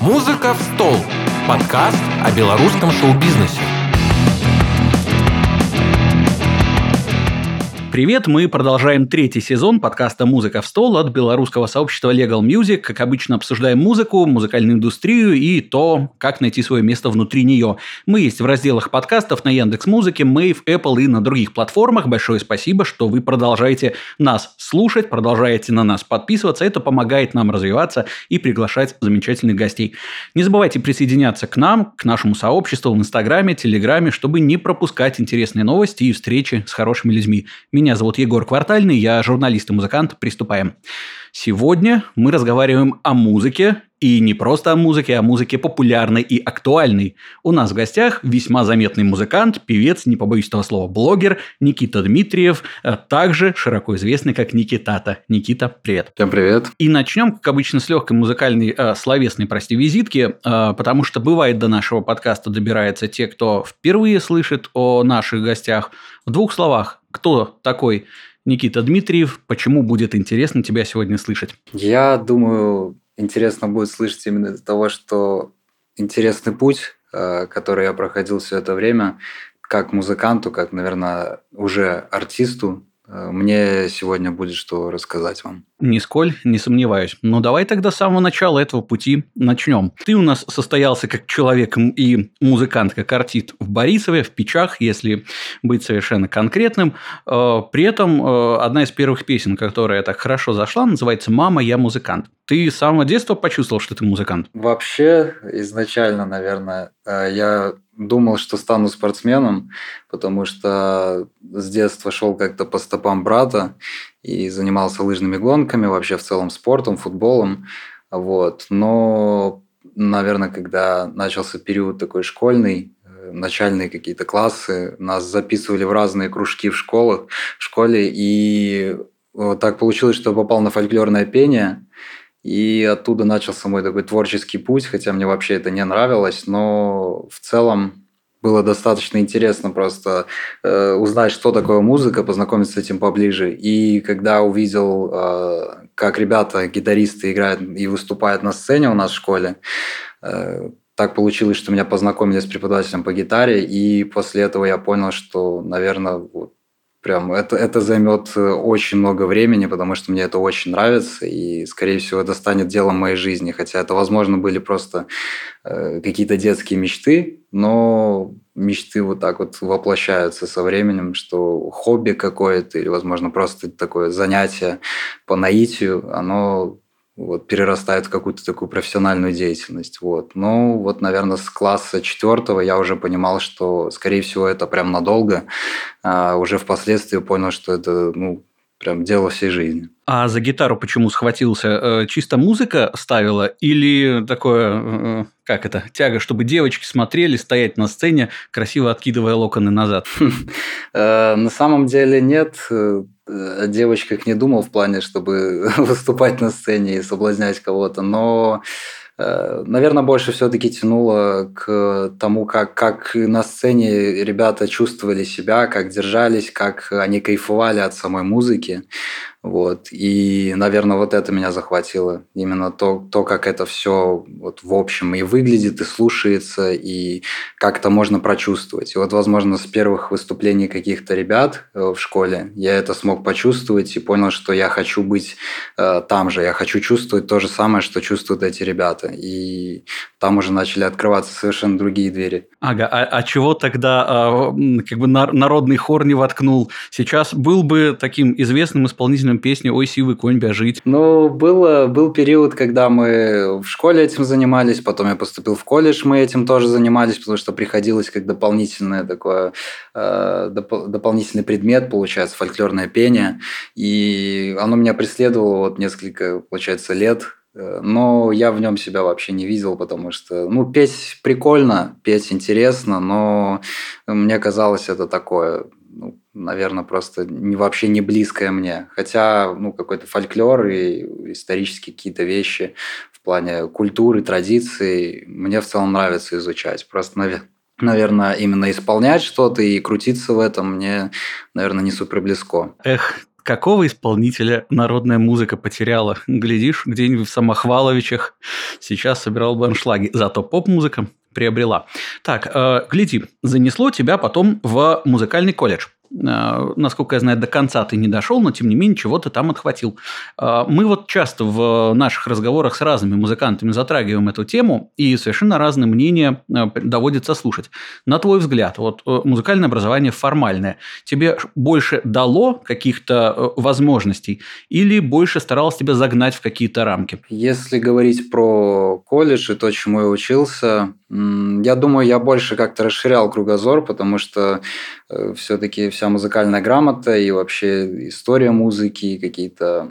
«Музыка в стол» – подкаст о белорусском шоу-бизнесе. Привет, мы продолжаем третий сезон подкаста «Музыка в стол» от белорусского сообщества Legal Music. Как обычно, обсуждаем музыку, музыкальную индустрию и то, как найти свое место внутри нее. Мы есть в разделах подкастов на Яндекс Музыке, Мэйв, Apple и на других платформах. Большое спасибо, что вы продолжаете нас слушать, продолжаете на нас подписываться. Это помогает нам развиваться и приглашать замечательных гостей. Не забывайте присоединяться к нам, к нашему сообществу в Инстаграме, Телеграме, чтобы не пропускать интересные новости и встречи с хорошими людьми. Меня зовут Егор Квартальный, я журналист и музыкант. Приступаем. Сегодня мы разговариваем о музыке, и не просто о музыке, а о музыке популярной и актуальной. У нас в гостях весьма заметный музыкант, певец, не побоюсь этого слова, блогер Никита Дмитриев, а также широко известный как Никитата. Никита, привет. Всем привет. И начнем, как обычно, с легкой музыкальной, э, словесной, прости, визитки, э, потому что бывает до нашего подкаста добираются те, кто впервые слышит о наших гостях. В двух словах, кто такой Никита Дмитриев? Почему будет интересно тебя сегодня слышать? Я думаю, интересно будет слышать именно из-за того, что интересный путь, э, который я проходил все это время, как музыканту, как, наверное, уже артисту, мне сегодня будет что рассказать вам. Нисколь не сомневаюсь. Ну, давай тогда с самого начала этого пути начнем. Ты у нас состоялся как человек и музыкант, как артист в Борисове, в Печах, если быть совершенно конкретным. Э, при этом э, одна из первых песен, которая так хорошо зашла, называется «Мама, я музыкант». Ты с самого детства почувствовал, что ты музыкант? Вообще, изначально, наверное, я думал, что стану спортсменом, потому что с детства шел как-то по стопам брата и занимался лыжными гонками, вообще в целом спортом, футболом. Вот. Но, наверное, когда начался период такой школьный, э, начальные какие-то классы, нас записывали в разные кружки в школах, в школе, и вот так получилось, что попал на фольклорное пение – и оттуда начался мой такой творческий путь, хотя мне вообще это не нравилось, но в целом было достаточно интересно просто э, узнать, что такое музыка, познакомиться с этим поближе. И когда увидел, э, как ребята, гитаристы играют и выступают на сцене у нас в школе, э, так получилось, что меня познакомили с преподавателем по гитаре, и после этого я понял, что, наверное, вот Прям это, это займет э, очень много времени, потому что мне это очень нравится, и, скорее всего, это станет делом моей жизни. Хотя это, возможно, были просто э, какие-то детские мечты, но мечты вот так вот воплощаются со временем, что хобби какое-то или, возможно, просто такое занятие по наитию, оно вот, перерастает в какую-то такую профессиональную деятельность. Вот. Ну, вот, наверное, с класса четвертого я уже понимал, что, скорее всего, это прям надолго. А уже впоследствии понял, что это, ну, прям дело всей жизни. А за гитару почему схватился? Э, чисто музыка ставила или такое, э, как это, тяга, чтобы девочки смотрели, стоять на сцене, красиво откидывая локоны назад? Э, на самом деле нет. О девочках не думал в плане, чтобы выступать на сцене и соблазнять кого-то, но Наверное, больше все-таки тянуло к тому, как, как на сцене ребята чувствовали себя, как держались, как они кайфовали от самой музыки. Вот. И, наверное, вот это меня захватило. Именно то, то как это все вот в общем и выглядит, и слушается, и как это можно прочувствовать. И вот, возможно, с первых выступлений каких-то ребят э, в школе я это смог почувствовать и понял, что я хочу быть э, там же, я хочу чувствовать то же самое, что чувствуют эти ребята. И там уже начали открываться совершенно другие двери. Ага, а, а чего тогда а, как бы народный хор не воткнул? Сейчас был бы таким известным исполнителем исполнителем песни «Ой, сивый конь, бежит». Ну, было, был период, когда мы в школе этим занимались, потом я поступил в колледж, мы этим тоже занимались, потому что приходилось как дополнительное такое, э, доп, дополнительный предмет, получается, фольклорное пение, и оно меня преследовало вот несколько, получается, лет, э, но я в нем себя вообще не видел, потому что, ну, петь прикольно, петь интересно, но мне казалось это такое, ну, наверное, просто не, вообще не близкое мне. Хотя, ну, какой-то фольклор и исторические какие-то вещи в плане культуры, традиций мне в целом нравится изучать. Просто, наверное, именно исполнять что-то и крутиться в этом мне, наверное, не супер близко. Эх, какого исполнителя народная музыка потеряла? Глядишь, где-нибудь в Самохваловичах сейчас собирал бы аншлаги. Зато поп-музыка приобрела. Так, э, гляди, занесло тебя потом в музыкальный колледж. Э, насколько я знаю, до конца ты не дошел, но тем не менее чего ты там отхватил. Э, мы вот часто в наших разговорах с разными музыкантами затрагиваем эту тему, и совершенно разные мнения э, доводится слушать. На твой взгляд, вот музыкальное образование формальное тебе больше дало каких-то возможностей или больше старалось тебя загнать в какие-то рамки? Если говорить про колледж и то, чему я учился, я думаю, я больше как-то расширял кругозор, потому что все-таки вся музыкальная грамота и вообще история музыки, какие-то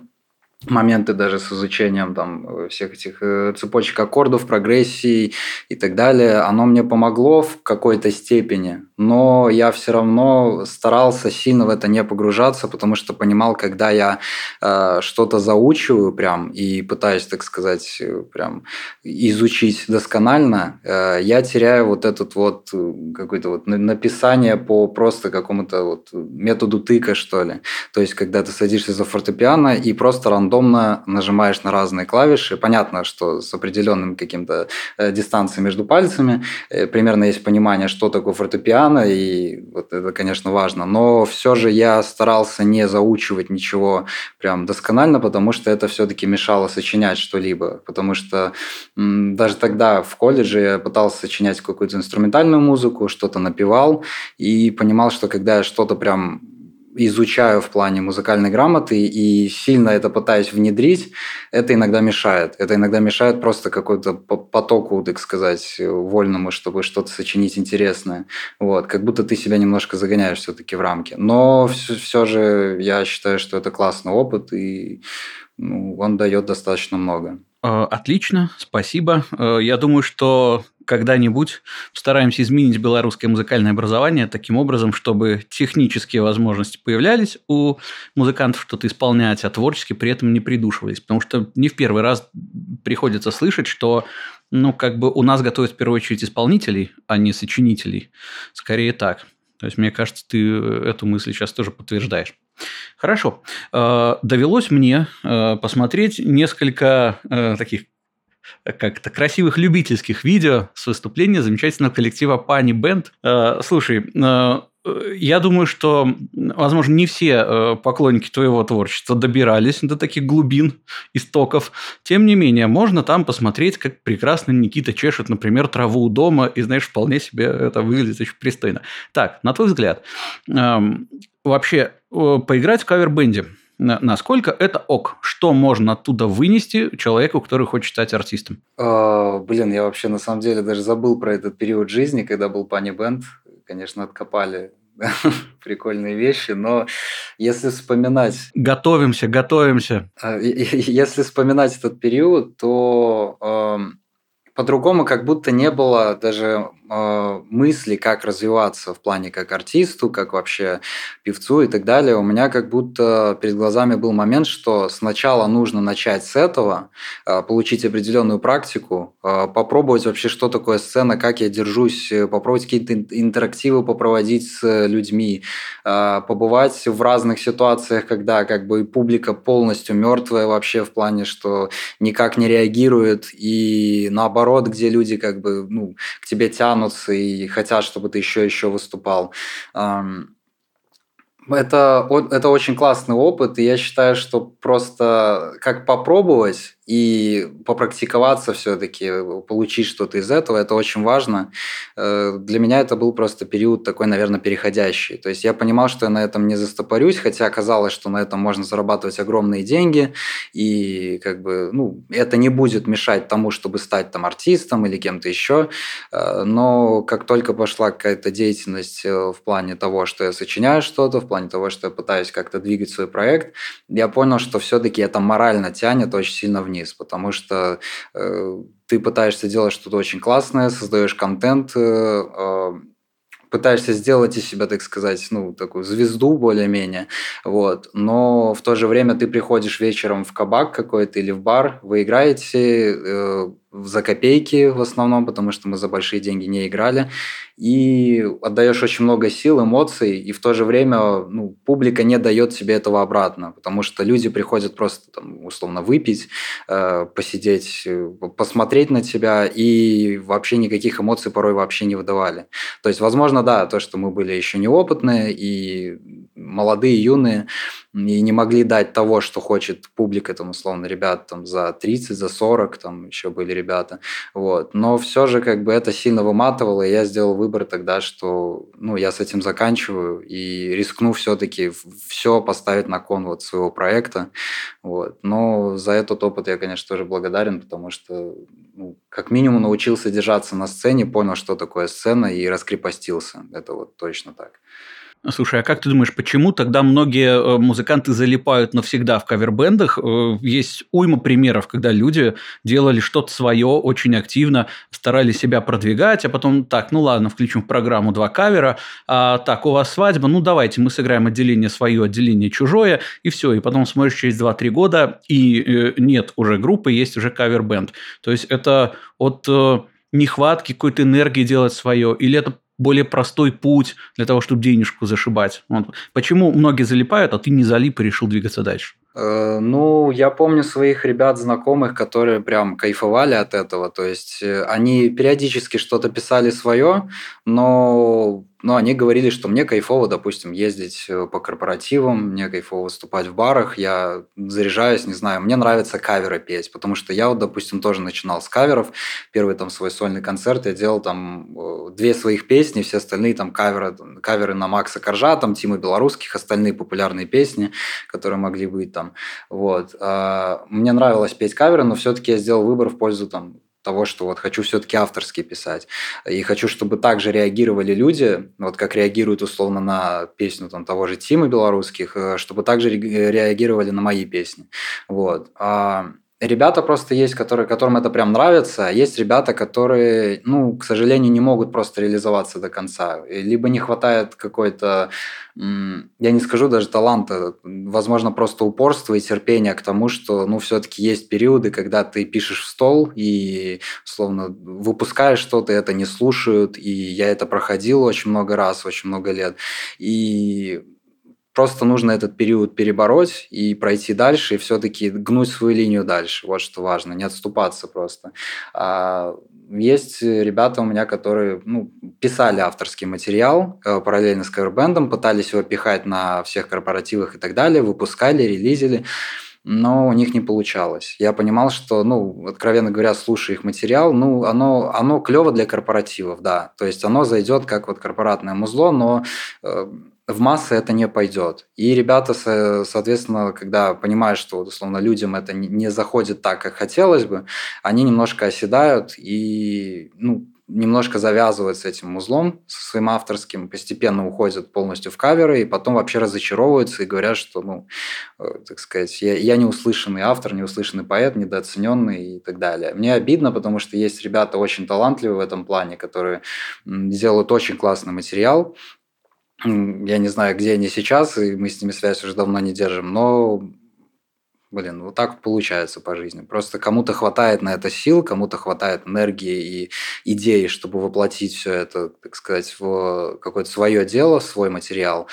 моменты даже с изучением там э, всех этих э, цепочек аккордов, прогрессий и так далее, оно мне помогло в какой-то степени, но я все равно старался сильно в это не погружаться, потому что понимал, когда я э, что-то заучиваю прям и пытаюсь, так сказать, э, прям изучить досконально, э, я теряю вот этот вот какое-то вот написание по просто какому-то вот методу тыка, что ли. То есть, когда ты садишься за фортепиано и просто рандомно рандомно нажимаешь на разные клавиши. Понятно, что с определенным каким-то э, дистанцией между пальцами э, примерно есть понимание, что такое фортепиано, и вот это, конечно, важно. Но все же я старался не заучивать ничего прям досконально, потому что это все-таки мешало сочинять что-либо. Потому что даже тогда в колледже я пытался сочинять какую-то инструментальную музыку, что-то напевал, и понимал, что когда я что-то прям изучаю в плане музыкальной грамоты и сильно это пытаюсь внедрить, это иногда мешает. Это иногда мешает просто какой-то потоку, так сказать, вольному, чтобы что-то сочинить интересное. Вот, как будто ты себя немножко загоняешь все-таки в рамки. Но все, все же я считаю, что это классный опыт, и ну, он дает достаточно много. Э, отлично, спасибо. Э, я думаю, что когда-нибудь стараемся изменить белорусское музыкальное образование таким образом, чтобы технические возможности появлялись у музыкантов что-то исполнять, а творчески при этом не придушивались. Потому что не в первый раз приходится слышать, что ну, как бы у нас готовят в первую очередь исполнителей, а не сочинителей. Скорее так. То есть, мне кажется, ты эту мысль сейчас тоже подтверждаешь. Хорошо. Э, довелось мне э, посмотреть несколько э, таких как-то красивых любительских видео с выступления замечательного коллектива Пани Бенд. Слушай, я думаю, что, возможно, не все э, поклонники твоего творчества добирались до таких глубин, истоков. Тем не менее, можно там посмотреть, как прекрасно Никита чешет, например, траву у дома, и, знаешь, вполне себе это выглядит очень пристойно. Так, на твой взгляд, эм, вообще поиграть в кавер-бенде – насколько это ок? Что можно оттуда вынести человеку, который хочет стать артистом? А, блин, я вообще на самом деле даже забыл про этот период жизни, когда был Пани Бенд. Конечно, откопали прикольные вещи, но если вспоминать... Готовимся, готовимся. А, если вспоминать этот период, то э, по-другому как будто не было даже мысли, как развиваться в плане как артисту, как вообще певцу и так далее, у меня как будто перед глазами был момент, что сначала нужно начать с этого, э, получить определенную практику, э, попробовать вообще, что такое сцена, как я держусь, э, попробовать какие-то интерактивы попроводить с людьми, побывать в разных ситуациях, когда как бы публика полностью мертвая вообще в плане, что никак не реагирует, и наоборот, где люди как бы ну, к тебе тянут тянутся и хотят, чтобы ты еще еще выступал. Это, это очень классный опыт, и я считаю, что просто как попробовать и попрактиковаться все-таки, получить что-то из этого, это очень важно. Э, для меня это был просто период такой, наверное, переходящий. То есть я понимал, что я на этом не застопорюсь, хотя оказалось, что на этом можно зарабатывать огромные деньги, и как бы, ну, это не будет мешать тому, чтобы стать там артистом или кем-то еще. Э, но как только пошла какая-то деятельность э, в плане того, что я сочиняю что-то, в плане того, что я пытаюсь как-то двигать свой проект, я понял, что все-таки это морально тянет очень сильно вниз вниз, потому что э, ты пытаешься делать что-то очень классное, создаешь контент, э, э, пытаешься сделать из себя, так сказать, ну, такую звезду более-менее, вот, но в то же время ты приходишь вечером в кабак какой-то или в бар, вы играете, э, за копейки в основном, потому что мы за большие деньги не играли. И отдаешь очень много сил, эмоций, и в то же время ну, публика не дает тебе этого обратно, потому что люди приходят просто там, условно выпить, э, посидеть, э, посмотреть на тебя, и вообще никаких эмоций порой вообще не выдавали. То есть, возможно, да, то, что мы были еще неопытные и молодые, юные, и не могли дать того, что хочет публика, там, условно, ребят там за 30, за 40, там еще были ребята, вот. Но все же как бы это сильно выматывало, и я сделал выбор тогда, что, ну, я с этим заканчиваю и рискну все-таки все поставить на кон вот своего проекта, вот. Но за этот опыт я, конечно, тоже благодарен, потому что, ну, как минимум научился держаться на сцене, понял, что такое сцена и раскрепостился. Это вот точно так. Слушай, а как ты думаешь, почему тогда многие э, музыканты залипают навсегда в кавербендах? Э, есть уйма примеров, когда люди делали что-то свое очень активно, старались себя продвигать, а потом так, ну ладно, включим в программу два кавера, а так, у вас свадьба, ну давайте мы сыграем отделение свое, отделение чужое, и все. И потом смотришь через 2-3 года, и э, нет уже группы, есть уже кавербенд. То есть это от нехватки какой-то энергии делать свое, или это более простой путь для того, чтобы денежку зашибать. Вот. Почему многие залипают, а ты не залип и решил двигаться дальше? Э, ну, я помню своих ребят, знакомых, которые прям кайфовали от этого. То есть э, они периодически что-то писали свое, но но они говорили, что мне кайфово, допустим, ездить э, по корпоративам, мне кайфово выступать в барах, я заряжаюсь, не знаю, мне нравится каверы петь, потому что я вот, допустим, тоже начинал с каверов. Первый там свой сольный концерт я делал там э, две своих песни, все остальные там каверы, каверы на Макса Коржа, там Тима Белорусских, остальные популярные песни, которые могли быть там. Вот. А, мне нравилось петь каверы, но все-таки я сделал выбор в пользу там того, что вот хочу все-таки авторски писать. И хочу, чтобы также реагировали люди, вот как реагируют условно на песню там, того же Тима белорусских, э, чтобы также реагировали на мои песни. Вот. А ребята просто есть, которые, которым это прям нравится, а есть ребята, которые, ну, к сожалению, не могут просто реализоваться до конца. Либо не хватает какой-то, я не скажу даже таланта, возможно, просто упорства и терпения к тому, что, ну, все-таки есть периоды, когда ты пишешь в стол и, словно, выпускаешь что-то, это не слушают, и я это проходил очень много раз, очень много лет. И Просто нужно этот период перебороть и пройти дальше, и все-таки гнуть свою линию дальше. Вот что важно, не отступаться просто. А есть ребята у меня, которые ну, писали авторский материал э, параллельно с кавербендом, пытались его пихать на всех корпоративах и так далее, выпускали, релизили но у них не получалось. Я понимал, что, ну, откровенно говоря, слушая их материал, ну, оно, оно клево для корпоративов, да. То есть оно зайдет как вот корпоратное музло, но э, в массы это не пойдет. И ребята, соответственно, когда понимают, что, условно, людям это не заходит так, как хотелось бы, они немножко оседают и, ну, немножко завязывают с этим узлом, со своим авторским, постепенно уходят полностью в каверы, и потом вообще разочаровываются и говорят, что, ну, э, так сказать, я, я не услышанный автор, не услышанный поэт, недооцененный и так далее. Мне обидно, потому что есть ребята очень талантливые в этом плане, которые делают очень классный материал, я не знаю, где они сейчас, и мы с ними связь уже давно не держим, но Блин, вот так получается по жизни. Просто кому-то хватает на это сил, кому-то хватает энергии и идей, чтобы воплотить все это, так сказать, в какое-то свое дело, в свой материал.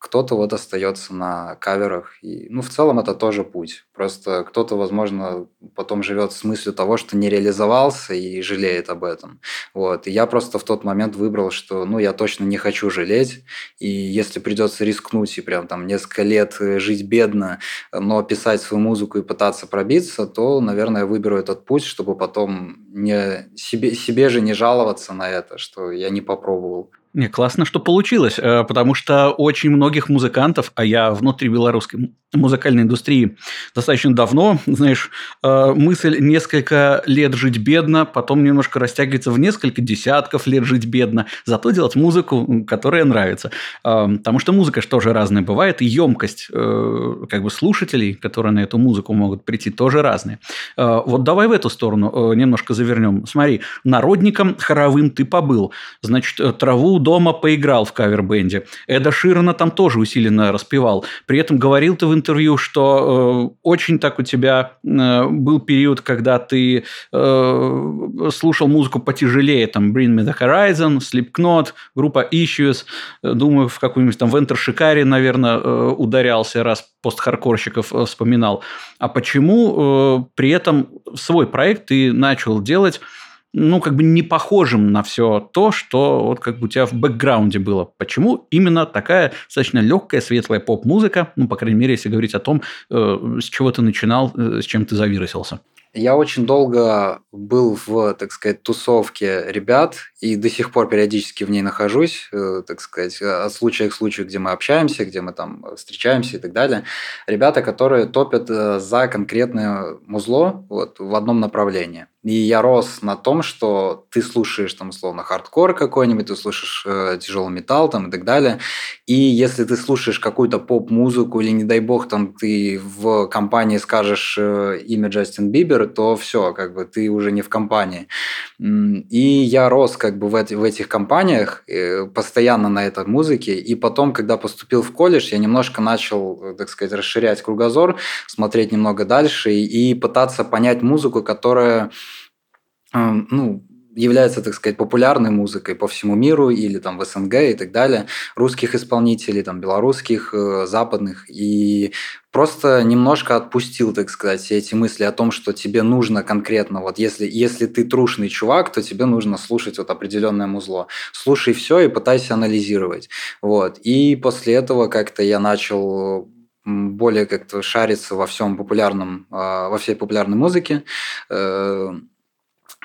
Кто-то вот остается на каверах. И, ну, в целом это тоже путь. Просто кто-то, возможно, потом живет с мыслью того, что не реализовался и жалеет об этом. Вот. И я просто в тот момент выбрал, что, ну, я точно не хочу жалеть. И если придется рискнуть и прям там несколько лет э, жить бедно, но писать свою музыку и пытаться пробиться, то, наверное, я выберу этот путь, чтобы потом не себе, себе же не жаловаться на это, что я не попробовал. Не, классно, что получилось, э, потому что очень многих музыкантов, а я внутри белорусской музыкальной индустрии достаточно давно, знаешь, э, мысль несколько лет жить бедно, потом немножко растягивается в несколько десятков лет жить бедно, зато делать музыку, которая нравится. Э, потому что музыка же тоже разная бывает, и емкость как бы слушателей, которые на эту музыку могут прийти, тоже разная. Вот давай в эту сторону немножко завернем. Смотри, народником хоровым ты побыл, значит, траву дома поиграл в кавер-бенде. Эда Ширана там тоже усиленно распевал. При этом говорил ты в интервью, что э, очень так у тебя э, был период, когда ты э, слушал музыку потяжелее, там Bring Me The Horizon, Slipknot, группа Issues, думаю, в какую-нибудь там Вентер Шикари, наверное, э, ударялся, раз постхардкорщиков э, вспоминал. А почему э, при этом свой проект ты начал делать ну, как бы не похожим на все то, что вот как бы у тебя в бэкграунде было. Почему именно такая достаточно легкая, светлая поп-музыка, ну, по крайней мере, если говорить о том, с чего ты начинал, с чем ты завирусился? Я очень долго был в, так сказать, тусовке ребят, и до сих пор периодически в ней нахожусь, э, так сказать, от случая к случаю, где мы общаемся, где мы там встречаемся и так далее. Ребята, которые топят э, за конкретное музло вот, в одном направлении. И я рос на том, что ты слушаешь там условно хардкор какой-нибудь, ты слушаешь э, тяжелый металл там и так далее. И если ты слушаешь какую-то поп-музыку или не дай бог там ты в компании скажешь э, имя Джастин Бибер, то все, как бы ты уже не в компании. И я рос как бы в, эти, в этих компаниях э, постоянно на этой музыке. И потом, когда поступил в колледж, я немножко начал, э, так сказать, расширять кругозор, смотреть немного дальше и, и пытаться понять музыку, которая ну, является, так сказать, популярной музыкой по всему миру или там в СНГ и так далее, русских исполнителей, там белорусских, э, западных, и просто немножко отпустил, так сказать, все эти мысли о том, что тебе нужно конкретно, вот если, если ты трушный чувак, то тебе нужно слушать вот определенное музло. Слушай все и пытайся анализировать. Вот. И после этого как-то я начал более как-то шариться во всем популярном, а, во всей популярной музыке, э,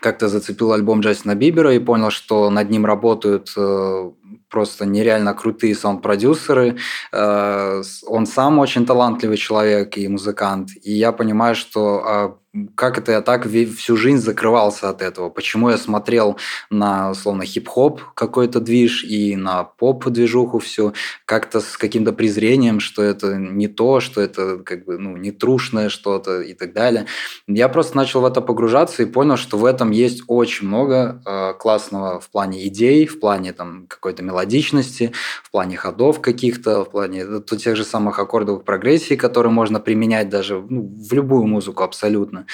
как-то зацепил альбом Джастина Бибера и понял, что над ним работают э, просто нереально крутые саунд-продюсеры. Э, он сам очень талантливый человек и музыкант. И я понимаю, что а, как это я так всю жизнь закрывался от этого? Почему я смотрел на, условно, хип-хоп какой-то движ и на поп-движуху всю, как-то с каким-то презрением, что это не то, что это как бы, ну, не трушное что-то и так далее. Я просто начал в это погружаться и понял, что в этом есть очень много э, классного в плане идей, в плане там какой-то мелодичности, в плане ходов каких-то, в плане э, тех же самых аккордовых прогрессий, которые можно применять даже ну, в любую музыку абсолютно.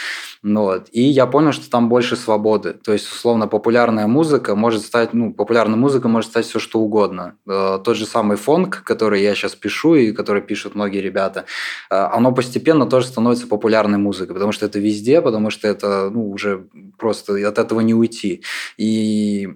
Ну вот. И я понял, что там больше свободы. То есть, условно, популярная музыка может стать, ну, популярная музыка может стать все что угодно. Э, тот же самый фонк, который я сейчас пишу и который пишут многие ребята, э, оно постепенно тоже становится популярной музыкой, потому что это везде, потому что это, ну, уже просто от этого не уйти. И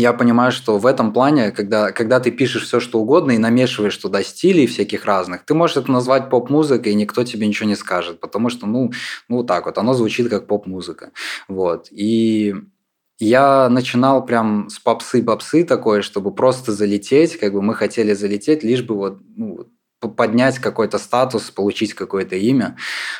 я понимаю, что в этом плане, когда, когда ты пишешь все, что угодно и намешиваешь туда стилей всяких разных, ты можешь это назвать поп-музыкой, и никто тебе ничего не скажет, потому что, ну, ну вот так вот, оно звучит как поп-музыка. Вот. И я начинал прям с попсы-попсы такое, чтобы просто залететь, как бы мы хотели залететь, лишь бы вот ну, поднять какой-то статус, получить какое-то имя.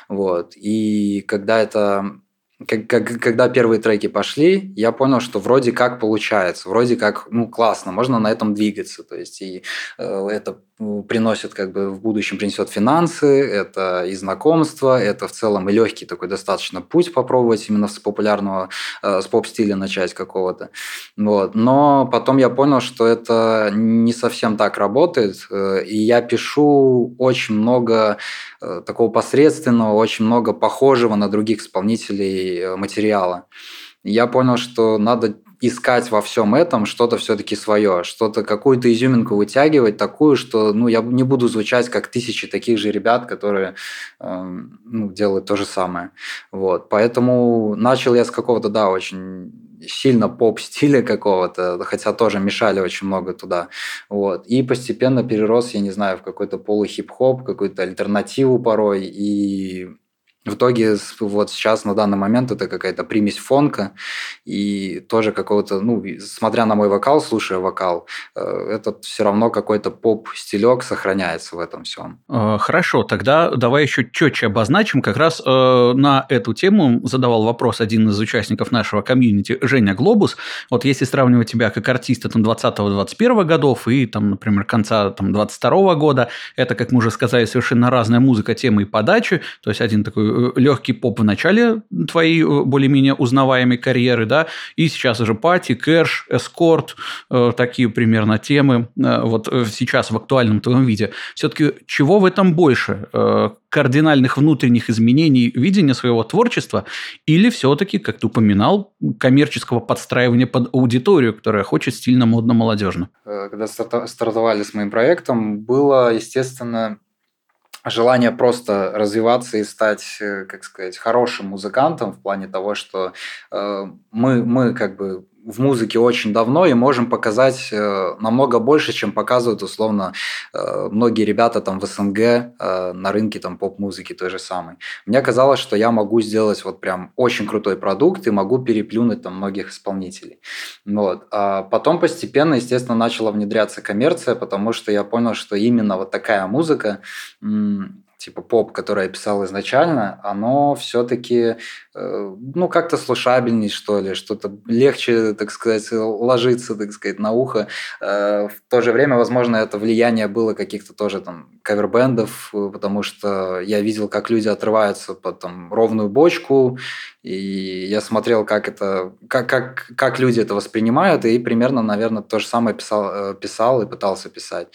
Вот. И когда это как, как, когда первые треки пошли, я понял, что вроде как получается, вроде как, ну, классно, можно на этом двигаться. То есть, и э, это приносит, как бы в будущем принесет финансы, это и знакомство, это в целом и легкий такой достаточно путь попробовать именно с популярного, э, с поп-стиля начать какого-то. Вот. Но потом я понял, что это не совсем так работает, э, и я пишу очень много э, такого посредственного, очень много похожего на других исполнителей материала. Я понял, что надо искать во всем этом что-то все-таки свое, что-то, какую-то изюминку вытягивать такую, что ну, я не буду звучать как тысячи таких же ребят, которые э, ну, делают то же самое. Вот. Поэтому начал я с какого-то, да, очень сильно поп-стиля какого-то, хотя тоже мешали очень много туда. Вот. И постепенно перерос, я не знаю, в какой-то полухип-хоп, какую-то альтернативу порой. И в итоге вот сейчас на данный момент это какая-то примесь фонка и тоже какого-то, ну, смотря на мой вокал, слушая вокал, э, этот все равно какой-то поп-стилек сохраняется в этом всем. Э, хорошо, тогда давай еще четче обозначим. Как раз э, на эту тему задавал вопрос один из участников нашего комьюнити, Женя Глобус. Вот если сравнивать тебя как артиста там 20-21 годов и там, например, конца там 22 года, это, как мы уже сказали, совершенно разная музыка, темы и подачи. То есть один такой легкий поп в начале твоей более-менее узнаваемой карьеры, да, и сейчас уже пати, кэш, эскорт, такие примерно темы, вот сейчас в актуальном твоем виде. Все-таки чего в этом больше? Кардинальных внутренних изменений видения своего творчества или все-таки, как ты упоминал, коммерческого подстраивания под аудиторию, которая хочет стильно, модно, молодежно? Когда стартовали с моим проектом, было, естественно, желание просто развиваться и стать, э, как сказать, хорошим музыкантом в плане того, что э, мы, мы как бы в музыке очень давно и можем показать э, намного больше, чем показывают условно э, многие ребята там в СНГ э, на рынке там поп-музыки той же самой. Мне казалось, что я могу сделать вот прям очень крутой продукт и могу переплюнуть там многих исполнителей. Вот. А потом постепенно, естественно, начала внедряться коммерция, потому что я понял, что именно вот такая музыка типа поп, который я писал изначально, оно все-таки, ну, как-то слушабельней, что ли, что-то легче, так сказать, ложится, так сказать, на ухо. Э, в то же время, возможно, это влияние было каких-то тоже там кавербендов, э, потому что я видел, как люди отрываются под там ровную бочку, и я смотрел, как это, как, как, как люди это воспринимают, и примерно, наверное, то же самое писал, писал и пытался писать.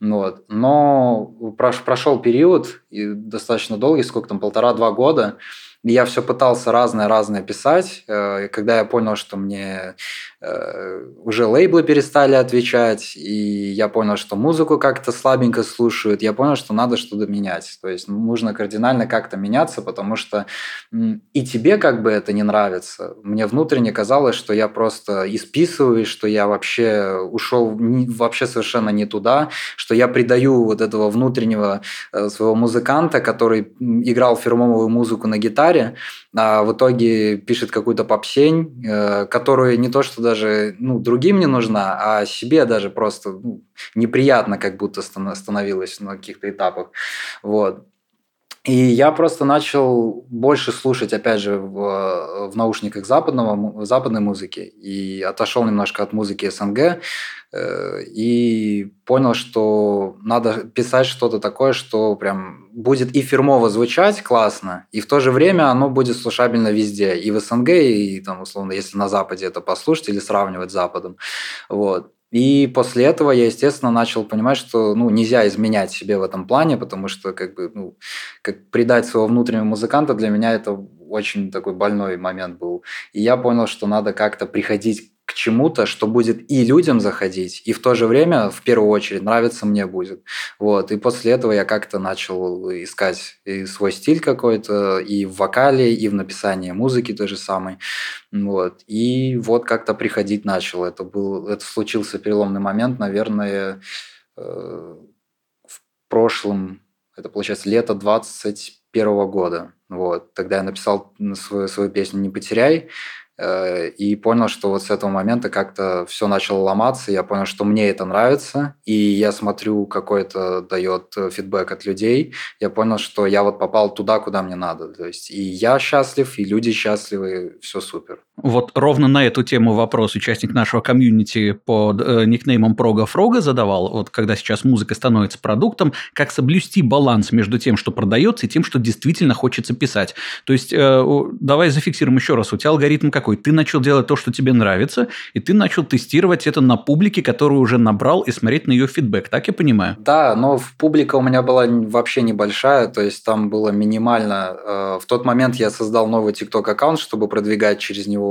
Вот. Но прошел период, и достаточно долгий, сколько там, полтора-два года, я все пытался разное-разное писать. Э, и когда я понял, что мне уже лейблы перестали отвечать, и я понял, что музыку как-то слабенько слушают, я понял, что надо что-то менять. То есть нужно кардинально как-то меняться, потому что и тебе как бы это не нравится. Мне внутренне казалось, что я просто исписываю, что я вообще ушел вообще совершенно не туда, что я предаю вот этого внутреннего э, своего музыканта, который играл фирмовую музыку на гитаре, а в итоге пишет какую-то попсень, э, которую не то, что даже ну, другим не нужна, а себе даже просто ну, неприятно как будто становилось на каких-то этапах. Вот. И я просто начал больше слушать, опять же, в, в наушниках западного, западной музыки и отошел немножко от музыки СНГ и понял, что надо писать что-то такое, что прям будет и фирмово звучать классно, и в то же время оно будет слушабельно везде, и в СНГ, и там, условно, если на Западе это послушать или сравнивать с Западом. Вот. И после этого я, естественно, начал понимать, что ну, нельзя изменять себе в этом плане, потому что как бы, ну, как предать своего внутреннего музыканта для меня это очень такой больной момент был. И я понял, что надо как-то приходить к чему-то, что будет и людям заходить, и в то же время, в первую очередь, нравится мне будет. Вот. И после этого я как-то начал искать и свой стиль какой-то, и в вокале, и в написании музыки той же самой. Вот. И вот как-то приходить начал. Это, был, это случился переломный момент, наверное, э, в прошлом, это получается лето 21 года. Вот. Тогда я написал свою, свою песню «Не потеряй», и понял, что вот с этого момента как-то все начало ломаться, я понял, что мне это нравится, и я смотрю, какой это дает э, фидбэк от людей, я понял, что я вот попал туда, куда мне надо, то есть и я счастлив, и люди счастливы, все супер. Вот ровно на эту тему вопрос участник нашего комьюнити под э, никнеймом Прога Фрога задавал, вот когда сейчас музыка становится продуктом, как соблюсти баланс между тем, что продается, и тем, что действительно хочется писать. То есть э, давай зафиксируем еще раз, у тебя алгоритм какой? ты начал делать то, что тебе нравится, и ты начал тестировать это на публике, которую уже набрал, и смотреть на ее фидбэк, так я понимаю? Да, но публика у меня была вообще небольшая, то есть там было минимально. Э, в тот момент я создал новый TikTok аккаунт, чтобы продвигать через него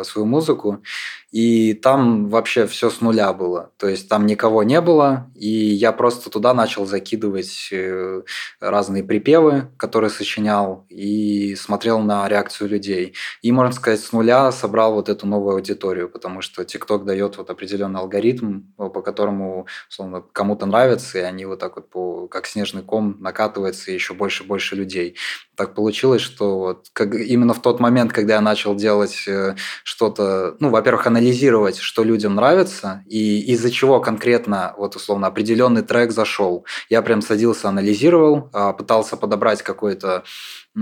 э, свою музыку, и там вообще все с нуля было. То есть там никого не было, и я просто туда начал закидывать э, разные припевы, которые сочинял, и смотрел на реакцию людей. И, можно сказать, с нуля собрал вот эту новую аудиторию, потому что TikTok дает вот определенный алгоритм, по которому, условно, кому-то нравится, и они вот так вот по, как снежный ком накатывается, и еще больше и больше людей. Так получилось, что вот как, именно в тот момент, когда я начал делать э, что-то, ну, во-первых, анализировать, что людям нравится, и из-за чего конкретно, вот условно, определенный трек зашел. Я прям садился, анализировал, а, пытался подобрать какую-то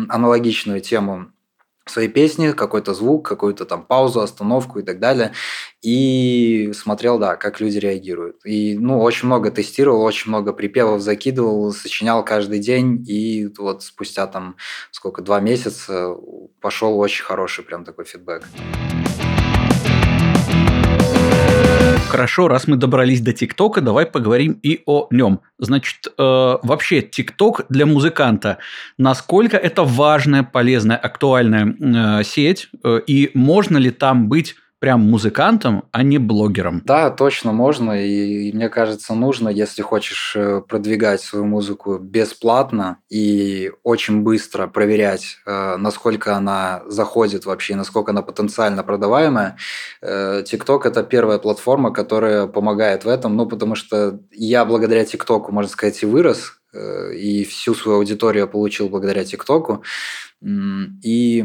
аналогичную тему свои песни, какой-то звук, какую-то там паузу, остановку и так далее. И смотрел, да, как люди реагируют. И, ну, очень много тестировал, очень много припевов закидывал, сочинял каждый день. И вот спустя там, сколько, два месяца пошел очень хороший прям такой фидбэк. Хорошо, раз мы добрались до ТикТока, давай поговорим и о нем. Значит, э, вообще ТикТок для музыканта, насколько это важная, полезная, актуальная э, сеть, э, и можно ли там быть прям музыкантом, а не блогером. Да, точно можно, и, мне кажется, нужно, если хочешь э, продвигать свою музыку бесплатно и очень быстро проверять, э, насколько она заходит вообще, насколько она потенциально продаваемая. Э, TikTok – это первая платформа, которая помогает в этом, ну, потому что я благодаря ТикТоку, можно сказать, и вырос, и всю свою аудиторию получил благодаря ТикТоку. И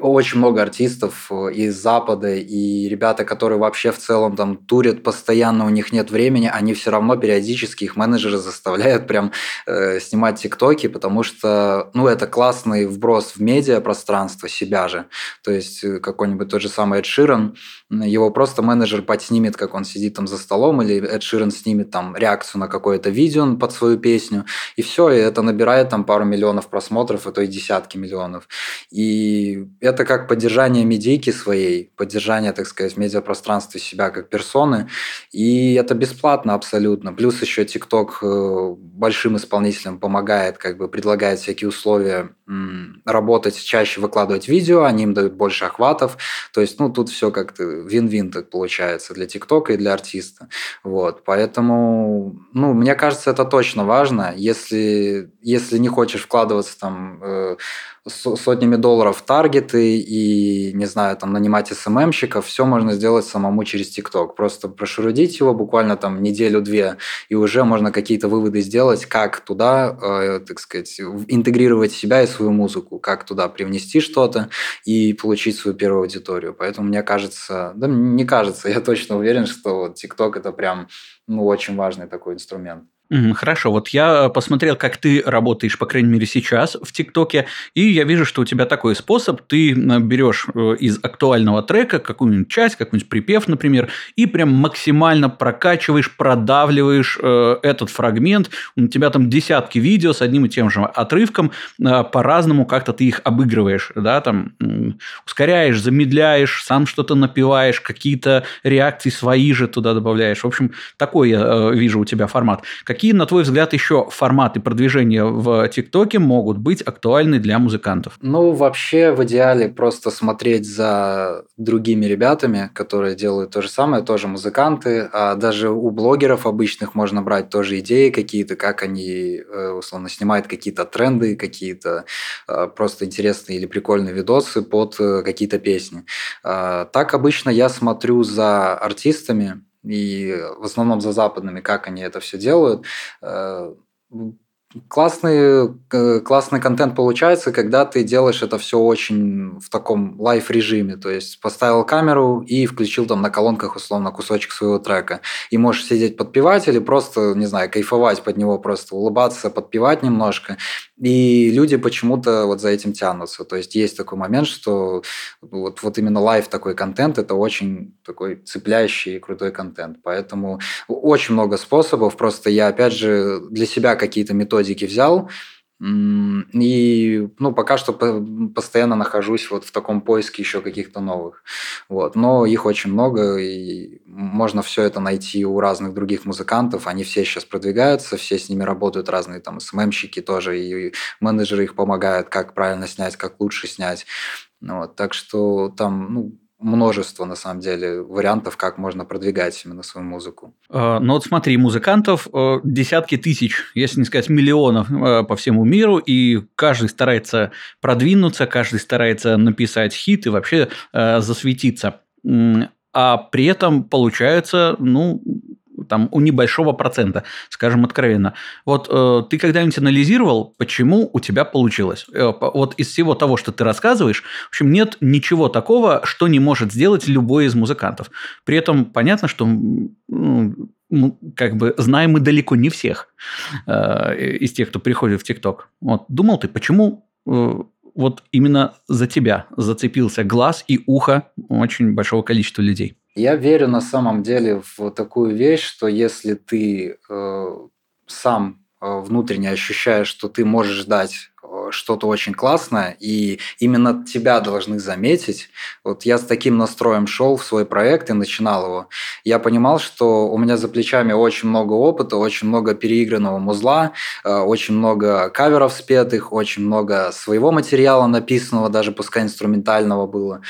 очень много артистов э, из Запада и ребята, которые вообще в целом там турят постоянно, у них нет времени, они все равно периодически их менеджеры заставляют прям э, снимать тиктоки, потому что, ну, это классный вброс в медиа пространство себя же. То есть э, какой-нибудь тот же самый Эд Ширен, его просто менеджер подснимет, как он сидит там за столом, или Эд Ширен снимет там реакцию на какое-то видео под свою песню, и все, и это набирает там пару миллионов просмотров, а то и десятки миллионов. И это как поддержание медийки своей, поддержание, так сказать, в медиапространстве себя как персоны. И это бесплатно абсолютно. Плюс еще ТикТок э, большим исполнителям помогает, как бы предлагает всякие условия работать чаще, выкладывать видео, они им дают больше охватов. То есть, ну, тут все как-то вин-вин так получается для ТикТока и для артиста. Вот, поэтому, ну, мне кажется, это точно важно. Если, если не хочешь вкладываться там э, сотнями долларов в таргеты и, не знаю, там, нанимать СММщиков, все можно сделать самому через ТикТок. Просто прошерудить его буквально там неделю-две, и уже можно какие-то выводы сделать, как туда, э, так сказать, интегрировать себя и свою музыку, как туда привнести что-то и получить свою первую аудиторию. Поэтому мне кажется, да не кажется, я точно уверен, что вот ТикТок это прям ну, очень важный такой инструмент. Хорошо, вот я посмотрел, как ты работаешь, по крайней мере, сейчас в ТикТоке, и я вижу, что у тебя такой способ. Ты э, берешь э, из актуального трека какую-нибудь часть, какой-нибудь припев, например, и прям максимально прокачиваешь, продавливаешь э, этот фрагмент. У тебя там десятки видео с одним и тем же отрывком, по-разному как-то ты их обыгрываешь, да, там ускоряешь, замедляешь, сам что-то напиваешь, какие-то реакции свои же туда добавляешь. В общем, такой я вижу у тебя формат. Какие, на твой взгляд, еще форматы продвижения в ТикТоке могут быть актуальны для музыкантов? Ну, вообще, в идеале просто смотреть за другими ребятами, которые делают то же самое, тоже музыканты. А даже у блогеров обычных можно брать тоже идеи какие-то, как они, э, условно, снимают какие-то тренды, какие-то э, просто интересные или прикольные видосы под э, какие-то песни. А, так обычно я смотрю за артистами, и в основном за западными, как они это все делают. Э, классный, классный контент получается, когда ты делаешь это все очень в таком live режиме, то есть поставил камеру и включил там на колонках условно кусочек своего трека. И можешь сидеть подпевать или просто, не знаю, кайфовать под него, просто улыбаться, подпевать немножко. И люди почему-то вот за этим тянутся. То есть есть такой момент, что вот, вот именно live такой контент – это очень такой цепляющий и крутой контент. Поэтому очень много способов. Просто я, опять же, для себя какие-то методики взял, и ну, пока что постоянно нахожусь вот в таком поиске еще каких-то новых. Вот. Но их очень много, и можно все это найти у разных других музыкантов. Они все сейчас продвигаются, все с ними работают, разные там СММщики тоже, и менеджеры их помогают, как правильно снять, как лучше снять. Вот. Так что там ну, множество, на самом деле, вариантов, как можно продвигать именно свою музыку. А, ну вот смотри, музыкантов э, десятки тысяч, если не сказать миллионов э, по всему миру, и каждый старается продвинуться, каждый старается написать хит и вообще э, засветиться. А при этом получается, ну, там у небольшого процента, скажем откровенно. Вот э, ты когда-нибудь анализировал, почему у тебя получилось? Э, вот из всего того, что ты рассказываешь, в общем, нет ничего такого, что не может сделать любой из музыкантов. При этом понятно, что ну, как бы знаем мы далеко не всех э, из тех, кто приходит в ТикТок. Вот думал ты, почему э, вот именно за тебя зацепился глаз и ухо очень большого количества людей? Я верю на самом деле в такую вещь, что если ты э, сам э, внутренне ощущаешь, что ты можешь дать что-то очень классное, и именно тебя должны заметить. Вот я с таким настроем шел в свой проект и начинал его. Я понимал, что у меня за плечами очень много опыта, очень много переигранного музла, э, очень много каверов спетых, очень много своего материала написанного, даже пускай инструментального было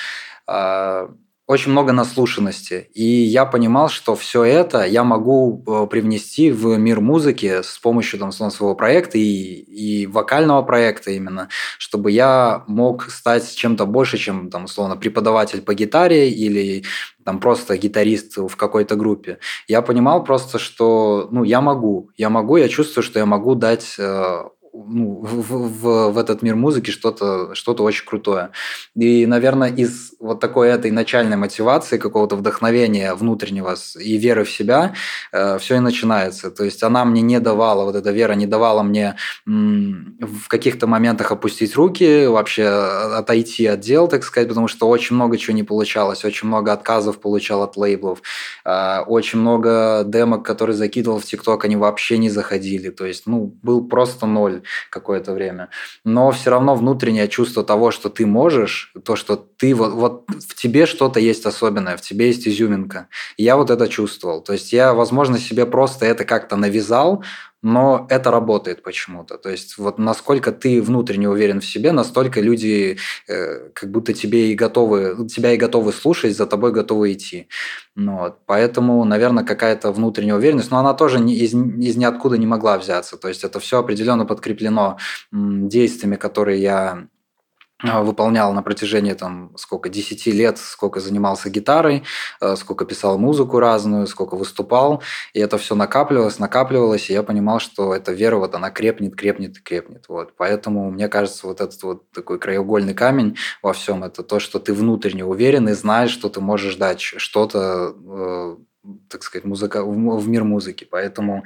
а, очень много наслушанности. И я понимал, что все это я могу э, привнести в мир музыки с помощью там, своего проекта и, и вокального проекта именно, чтобы я мог стать чем-то больше, чем, там, условно, преподаватель по гитаре или там просто гитарист в какой-то группе. Я понимал просто, что ну, я могу, я могу, я чувствую, что я могу дать э, ну, в, в, в этот мир музыки что-то что очень крутое. И, наверное, из вот такой этой начальной мотивации, какого-то вдохновения внутреннего и веры в себя, э, все и начинается. То есть она мне не давала, вот эта вера не давала мне м, в каких-то моментах опустить руки, вообще отойти от дел, так сказать, потому что очень много чего не получалось, очень много отказов получал от лейблов, э, очень много демок, которые закидывал в ТикТок, они вообще не заходили. То есть, ну, был просто ноль какое-то время. Но все равно внутреннее чувство того, что ты можешь, то, что ты вот, вот в тебе что-то есть особенное, в тебе есть изюминка. Я вот это чувствовал. То есть я, возможно, себе просто это как-то навязал, но это работает почему-то. То есть вот насколько ты внутренне уверен в себе, настолько люди э, как будто тебе и готовы, тебя и готовы слушать, за тобой готовы идти. Ну, вот. Поэтому, наверное, какая-то внутренняя уверенность, но она тоже не, из, из ниоткуда не могла взяться. То есть это все определенно подкреплено действиями, которые я выполнял на протяжении там сколько, 10 лет, сколько занимался гитарой, э, сколько писал музыку разную, сколько выступал, и это все накапливалось, накапливалось, и я понимал, что эта вера вот она крепнет, крепнет и крепнет. Вот. Поэтому мне кажется, вот этот вот такой краеугольный камень во всем это то, что ты внутренне уверен и знаешь, что ты можешь дать что-то э, так сказать, музыка, в мир музыки. Поэтому,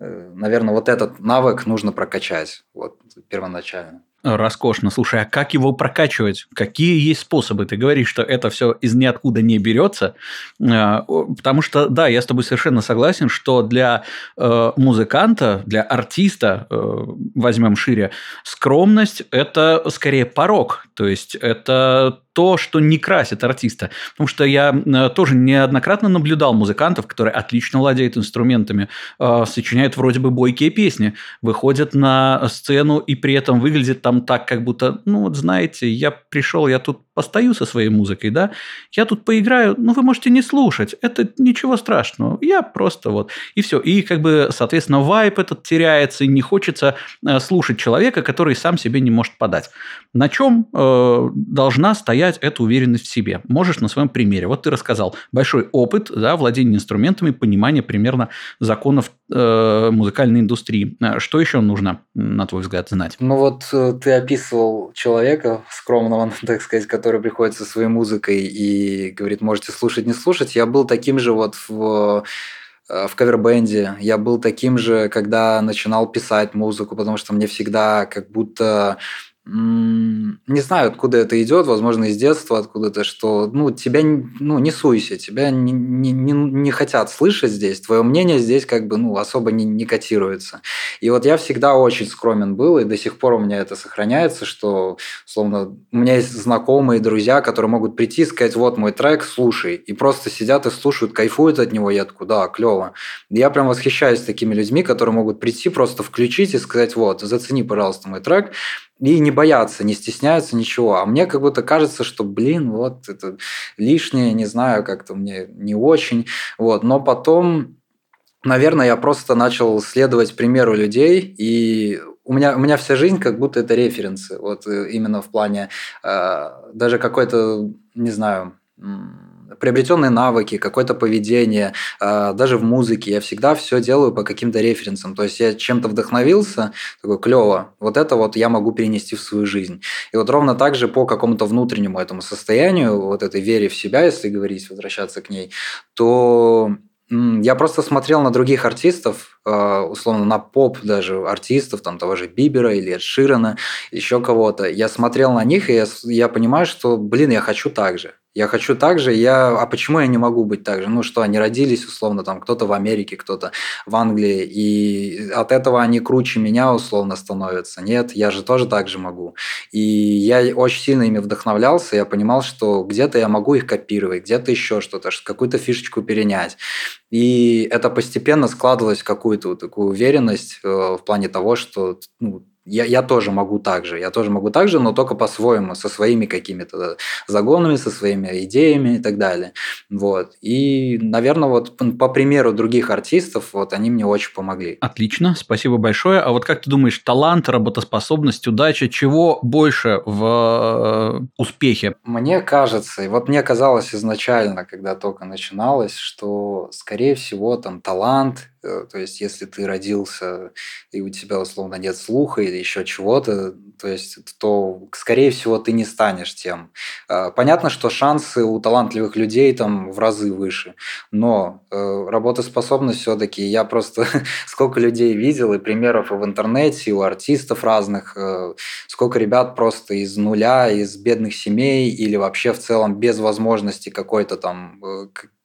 э, наверное, вот этот навык нужно прокачать вот, первоначально. Роскошно. Слушай, а как его прокачивать? Какие есть способы? Ты говоришь, что это все из ниоткуда не берется. А, потому что, да, я с тобой совершенно согласен, что для э, музыканта, для артиста, э, возьмем шире, скромность – это скорее порог. То есть, это то, что не красит артиста. Потому что я э, тоже неоднократно наблюдал музыкантов, которые отлично владеют инструментами, э, сочиняют вроде бы бойкие песни, выходят на сцену и при этом выглядят там так, как будто, ну вот знаете, я пришел, я тут постою со своей музыкой, да, я тут поиграю, ну вы можете не слушать, это ничего страшного, я просто вот, и все. И как бы, соответственно, вайп этот теряется, и не хочется э, слушать человека, который сам себе не может подать. На чем э, должна стоять эта уверенность в себе? Можешь на своем примере. Вот ты рассказал большой опыт, да, владения инструментами, понимание примерно законов э, музыкальной индустрии. Э, что еще нужно, на твой взгляд, знать? Ну вот э, ты описывал человека скромного, так сказать, который приходит со своей музыкой и говорит, можете слушать, не слушать. Я был таким же вот в в кавербенде. Я был таким же, когда начинал писать музыку, потому что мне всегда как будто не знаю, откуда это идет, возможно, из детства откуда-то, что ну, тебя ну, не суйся, тебя не, не, не хотят слышать здесь, твое мнение здесь как бы ну, особо не, не котируется. И вот я всегда очень скромен был, и до сих пор у меня это сохраняется, что, словно, у меня есть знакомые, друзья, которые могут прийти и сказать, вот мой трек, слушай, и просто сидят и слушают, кайфуют от него, я такой, да, клево. Я прям восхищаюсь такими людьми, которые могут прийти, просто включить и сказать, вот, зацени, пожалуйста, мой трек, и не боятся, не стесняются ничего. А мне как будто кажется, что, блин, вот это лишнее, не знаю, как-то мне не очень. Вот. Но потом, наверное, я просто начал следовать примеру людей, и у меня, у меня вся жизнь как будто это референсы. Вот э, именно в плане э, даже какой-то, не знаю, приобретенные навыки, какое-то поведение, а, даже в музыке. Я всегда все делаю по каким-то референсам. То есть я чем-то вдохновился, такой клево, вот это вот я могу перенести в свою жизнь. И вот ровно так же по какому-то внутреннему этому состоянию, вот этой вере в себя, если говорить, возвращаться к ней, то Я просто смотрел на других артистов, э, условно, на поп даже артистов, там того же Бибера или Эд Ширана, еще кого-то. Я смотрел на них, и я, я понимаю, что, блин, я хочу так же. Я хочу так же, я... а почему я не могу быть так же? Ну что, они родились, условно, там кто-то в Америке, кто-то в Англии, и от этого они круче меня, условно, становятся. Нет, я же тоже так же могу. И я очень сильно ими вдохновлялся, я понимал, что где-то я могу их копировать, где-то еще что-то, какую-то фишечку перенять. И это постепенно складывалось в какую-то такую уверенность э, в плане того, что ну, я, я тоже могу так же, я тоже могу так же, но только по-своему, со своими какими-то загонами, со своими идеями и так далее. Вот. И, наверное, вот по примеру других артистов, вот они мне очень помогли. Отлично, спасибо большое. А вот как ты думаешь, талант, работоспособность, удача, чего больше в э, успехе? Мне кажется, и вот мне казалось изначально, когда только начиналось, что, скорее всего, там талант, то есть, если ты родился и у тебя условно нет слуха или еще чего-то, то есть, то, скорее всего, ты не станешь тем. А, понятно, что шансы у талантливых людей там в разы выше, но э, работоспособность все-таки, я просто сколько людей видел и примеров в интернете, и у артистов разных, э, сколько ребят просто из нуля, из бедных семей или вообще в целом без возможности какой-то там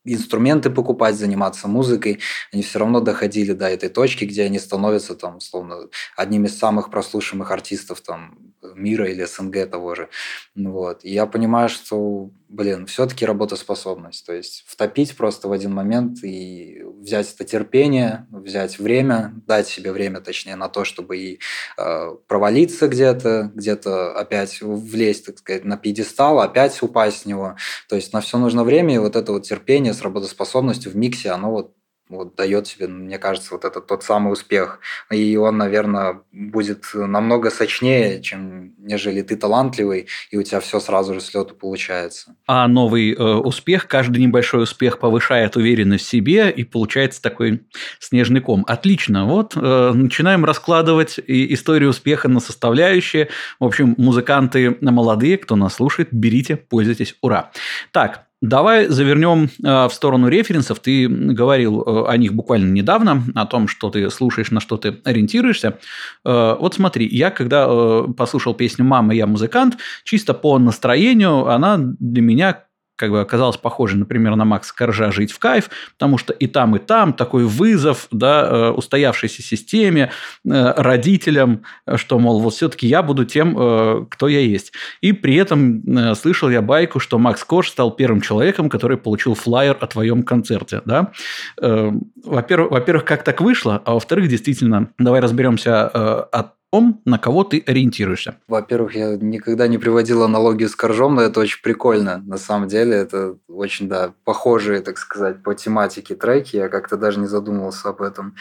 инструменты покупать, заниматься музыкой, они все равно доходили до этой точки, где они становятся там, словно, одним из самых прослушиваемых артистов там мира или СНГ того же. Вот. И я понимаю, что, блин, все-таки работоспособность. То есть втопить просто в один момент и взять это терпение, взять время, дать себе время, точнее, на то, чтобы и э, провалиться где-то, где-то опять влезть, так сказать, на пьедестал, опять упасть с него. То есть на все нужно время, и вот это вот терпение с работоспособностью в миксе, оно вот вот дает тебе, мне кажется, вот этот тот самый успех. И он, наверное, будет намного сочнее, чем нежели ты талантливый, и у тебя все сразу же с лету получается. А новый э, успех, каждый небольшой успех повышает уверенность в себе, и получается такой снежный ком. Отлично. Вот э, начинаем раскладывать историю успеха на составляющие. В общем, музыканты молодые, кто нас слушает, берите, пользуйтесь. Ура. Так, Давай завернем э, в сторону референсов. Ты говорил э, о них буквально недавно, о том, что ты слушаешь, на что ты ориентируешься. Э, вот смотри, я когда послушал песню «Мама, я музыкант», чисто по настроению она для меня как бы оказалось похоже, например, на Макса Коржа «Жить в кайф», потому что и там, и там такой вызов да, э, устоявшейся системе, э, родителям, что, мол, вот все-таки я буду тем, э, кто я есть. И при этом слышал я байку, что Макс Корж стал первым человеком, который получил флаер о твоем концерте. Да? Во-первых, во-первых, как так вышло, а во-вторых, действительно, давай разберемся от том, на кого ты ориентируешься? Во-первых, я никогда не приводил аналогию с коржом, но это очень прикольно. На самом деле, это очень, да, похожие, так сказать, по тематике треки. Я как-то даже не задумывался об этом.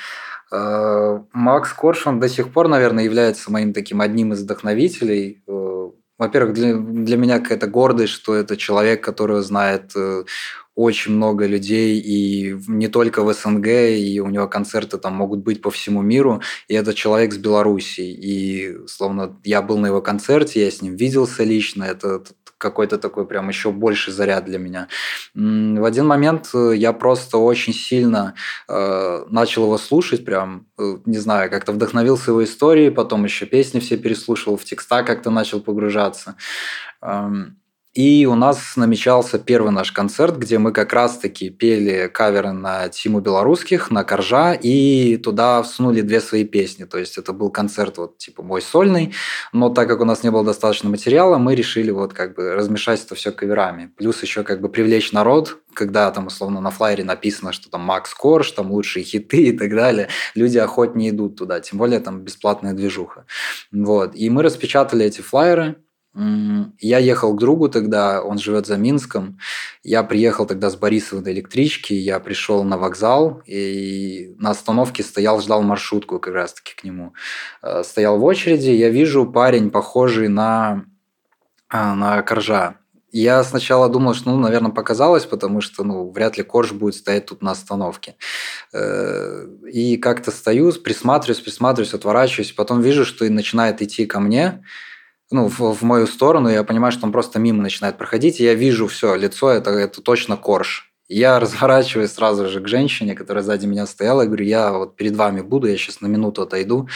А, Макс Корж, он до сих пор, наверное, является моим таким одним из вдохновителей. Э, во-первых, для, для меня какая-то гордость, что это человек, который знает э, очень много людей, и не только в СНГ, и у него концерты там могут быть по всему миру, и это человек с Беларуси, и словно я был на его концерте, я с ним виделся лично, это какой-то такой прям еще больше заряд для меня. В один момент э, я просто очень сильно э, начал его слушать, прям, э, не знаю, как-то вдохновился его историей, потом еще песни все переслушал, в текста как-то начал погружаться. Эм, и у нас намечался первый наш концерт, где мы как раз-таки пели каверы на Тиму Белорусских, на Коржа, и туда всунули две свои песни. То есть это был концерт вот типа мой сольный, но так как у нас не было достаточно материала, мы решили вот как бы размешать это все каверами. Плюс еще как бы привлечь народ, когда там условно на флайере написано, что там Макс Корж, там лучшие хиты и так далее, люди охотнее идут туда, тем более там бесплатная движуха. Вот. И мы распечатали эти флайеры, я ехал к другу тогда, он живет за Минском. Я приехал тогда с Борисова до электрички, я пришел на вокзал и на остановке стоял, ждал маршрутку как раз-таки к нему. Э, стоял в очереди, я вижу парень, похожий на, а, на Коржа. Я сначала думал, что, ну, наверное, показалось, потому что, ну, вряд ли Корж будет стоять тут на остановке. Э, и как-то стою, присматриваюсь, присматриваюсь, отворачиваюсь, потом вижу, что и начинает идти ко мне, ну, в, в мою сторону, я понимаю, что он просто мимо начинает проходить, и я вижу все, лицо это, это точно корж. Я разворачиваюсь сразу же к женщине, которая сзади меня стояла, и говорю, я вот перед вами буду, я сейчас на минуту отойду.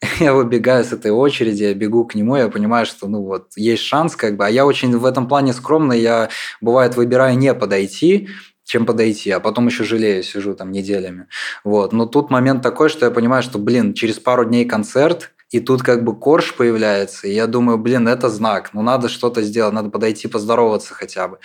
Я выбегаю с этой очереди, я бегу к нему, я понимаю, что ну вот есть шанс, как бы, а я очень в этом плане скромный, я бывает выбираю не подойти, чем подойти, а потом еще жалею, сижу там неделями. Вот. Но тут момент такой, что я понимаю, что, блин, через пару дней концерт, и тут как бы корж появляется, и я думаю, блин, это знак, ну надо что-то сделать, надо подойти поздороваться хотя бы.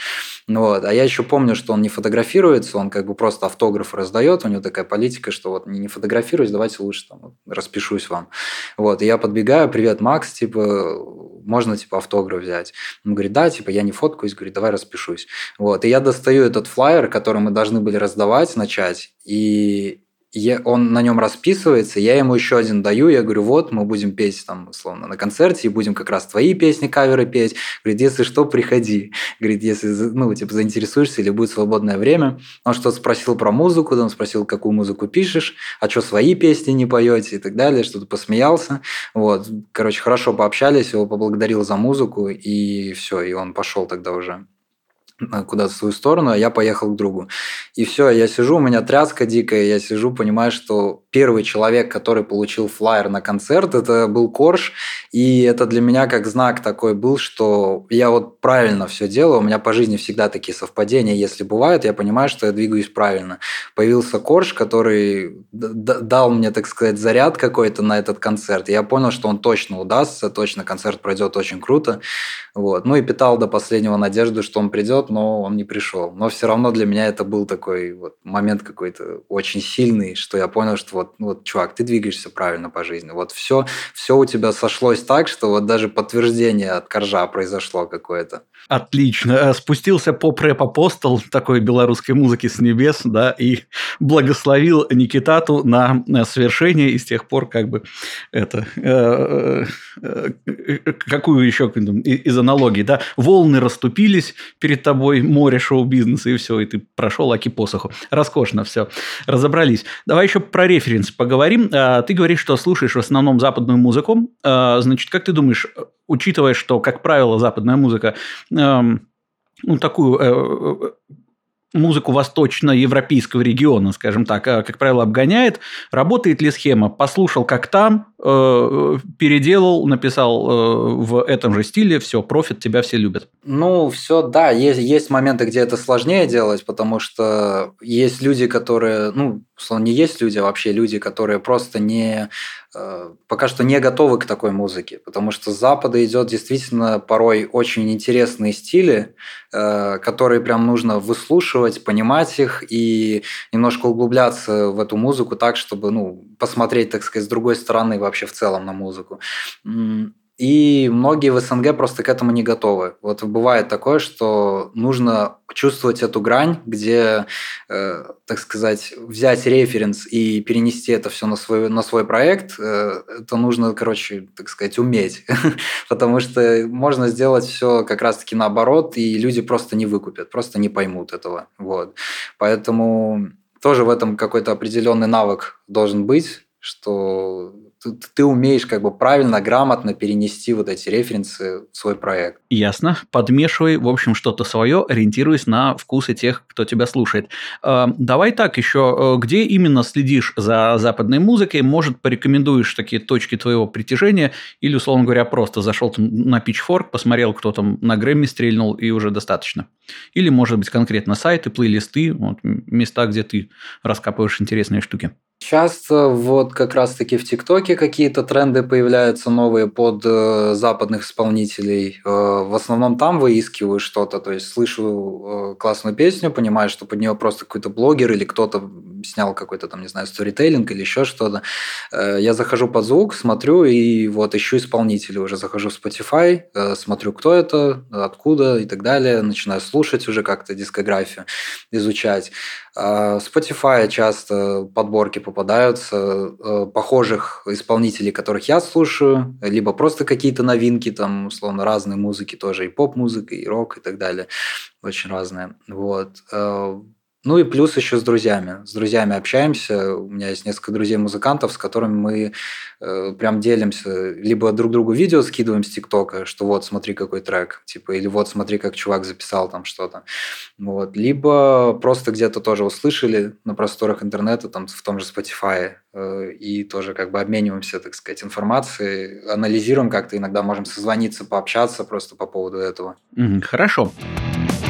Вот. А я еще помню, что он не фотографируется, он как бы просто автограф раздает, у него такая политика, что вот не фотографируюсь, давайте лучше там распишусь вам. Вот. И я подбегаю, привет, Макс, типа, можно типа автограф взять? Он говорит, да, типа, я не фоткаюсь, говорит, давай распишусь. Вот. И я достаю этот флаер, который мы должны были раздавать, начать, и я, он на нем расписывается, я ему еще один даю, я говорю, вот, мы будем петь там, условно, на концерте, и будем как раз твои песни, каверы петь. Говорит, если что, приходи. Говорит, если, ну, типа, заинтересуешься или будет свободное время. Он что-то спросил про музыку, он спросил, какую музыку пишешь, а что, свои песни не поете и так далее, что-то посмеялся. Вот, короче, хорошо пообщались, его поблагодарил за музыку, и все, и он пошел тогда уже куда-то в свою сторону, а я поехал к другу. И все, я сижу, у меня тряска дикая, я сижу, понимаю, что первый человек, который получил флайер на концерт, это был Корж, и это для меня как знак такой был, что я вот правильно все делаю, у меня по жизни всегда такие совпадения, если бывают, я понимаю, что я двигаюсь правильно. Появился Корж, который дал мне, так сказать, заряд какой-то на этот концерт, и я понял, что он точно удастся, точно концерт пройдет очень круто, вот. Ну и питал до последнего надежду, что он придет, но он не пришел. Но все равно для меня это был такой вот момент какой-то очень сильный, что я понял, что вот, вот, чувак, ты двигаешься правильно по жизни. Вот все, все у тебя сошлось так, что вот даже подтверждение от коржа произошло какое-то. Отлично. Э, спустился поп-рэп-апостол такой белорусской музыки с небес, да, и благословил Никитату на совершение, и с тех пор как бы это... Э, э, какую еще из аналогий, да? Волны расступились перед тобой, море шоу-бизнеса, и все, и ты прошел аки посоху. Роскошно все. Разобрались. Давай еще про референс поговорим. А, ты говоришь, что слушаешь в основном западную музыку. А, значит, как ты думаешь, учитывая, что, как правило, западная музыка эм, ну, такую э, музыку восточноевропейского региона, скажем так, э, как правило, обгоняет. Работает ли схема? Послушал, как там, э, переделал, написал э, в этом же стиле, все, профит, тебя все любят. Ну, все, да, есть, есть моменты, где это сложнее делать, потому что есть люди, которые, ну, условно, не есть люди, а вообще люди, которые просто не пока что не готовы к такой музыке, потому что с Запада идет действительно порой очень интересные стили, которые прям нужно выслушивать, понимать их и немножко углубляться в эту музыку так, чтобы ну, посмотреть, так сказать, с другой стороны вообще в целом на музыку. И многие в СНГ просто к этому не готовы. Вот бывает такое, что нужно чувствовать эту грань, где, э, так сказать, взять референс и перенести это все на свой, на свой проект, э, это нужно, короче, так сказать, уметь. Потому что можно сделать все как раз-таки наоборот, и люди просто не выкупят, просто не поймут этого. Вот. Поэтому тоже в этом какой-то определенный навык должен быть, что ты, ты умеешь как бы правильно, грамотно перенести вот эти референсы в свой проект. Ясно. Подмешивай, в общем, что-то свое, ориентируясь на вкусы тех, кто тебя слушает. Э, давай так еще, э, где именно следишь за западной музыкой? Может, порекомендуешь такие точки твоего притяжения? Или, условно говоря, просто зашел на Pitchfork, посмотрел, кто там на Грэмми стрельнул, и уже достаточно? Или, может быть, конкретно сайты, плейлисты, вот, места, где ты раскапываешь интересные штуки? Часто вот как раз-таки в ТикТоке какие-то тренды появляются новые под э, западных исполнителей. Э, в основном там выискиваю что-то, то есть слышу э, классную песню, понимаю, что под нее просто какой-то блогер или кто-то снял какой-то там, не знаю, сторителлинг или еще что-то. Э, я захожу под звук, смотрю и вот ищу исполнителей. Уже захожу в Spotify, э, смотрю, кто это, откуда и так далее. Начинаю слушать уже как-то дискографию, изучать. А, Spotify часто подборки попадаются э, похожих исполнителей, которых я слушаю, либо просто какие-то новинки, там, условно, разные музыки тоже, и поп-музыка, и рок, и так далее. Очень разные. Вот. Э, Ну и плюс еще с друзьями. С друзьями общаемся. У меня есть несколько друзей-музыкантов, с которыми мы э, прям делимся. Либо друг другу видео скидываем с ТикТока, что вот смотри какой трек, типа, или вот смотри, как чувак записал там что-то. Вот. Либо просто где-то тоже услышали на просторах интернета, там в том же Spotify, э, и тоже как бы обмениваемся, так сказать, информацией, анализируем как-то, иногда можем созвониться, пообщаться просто по поводу этого. Хорошо. А,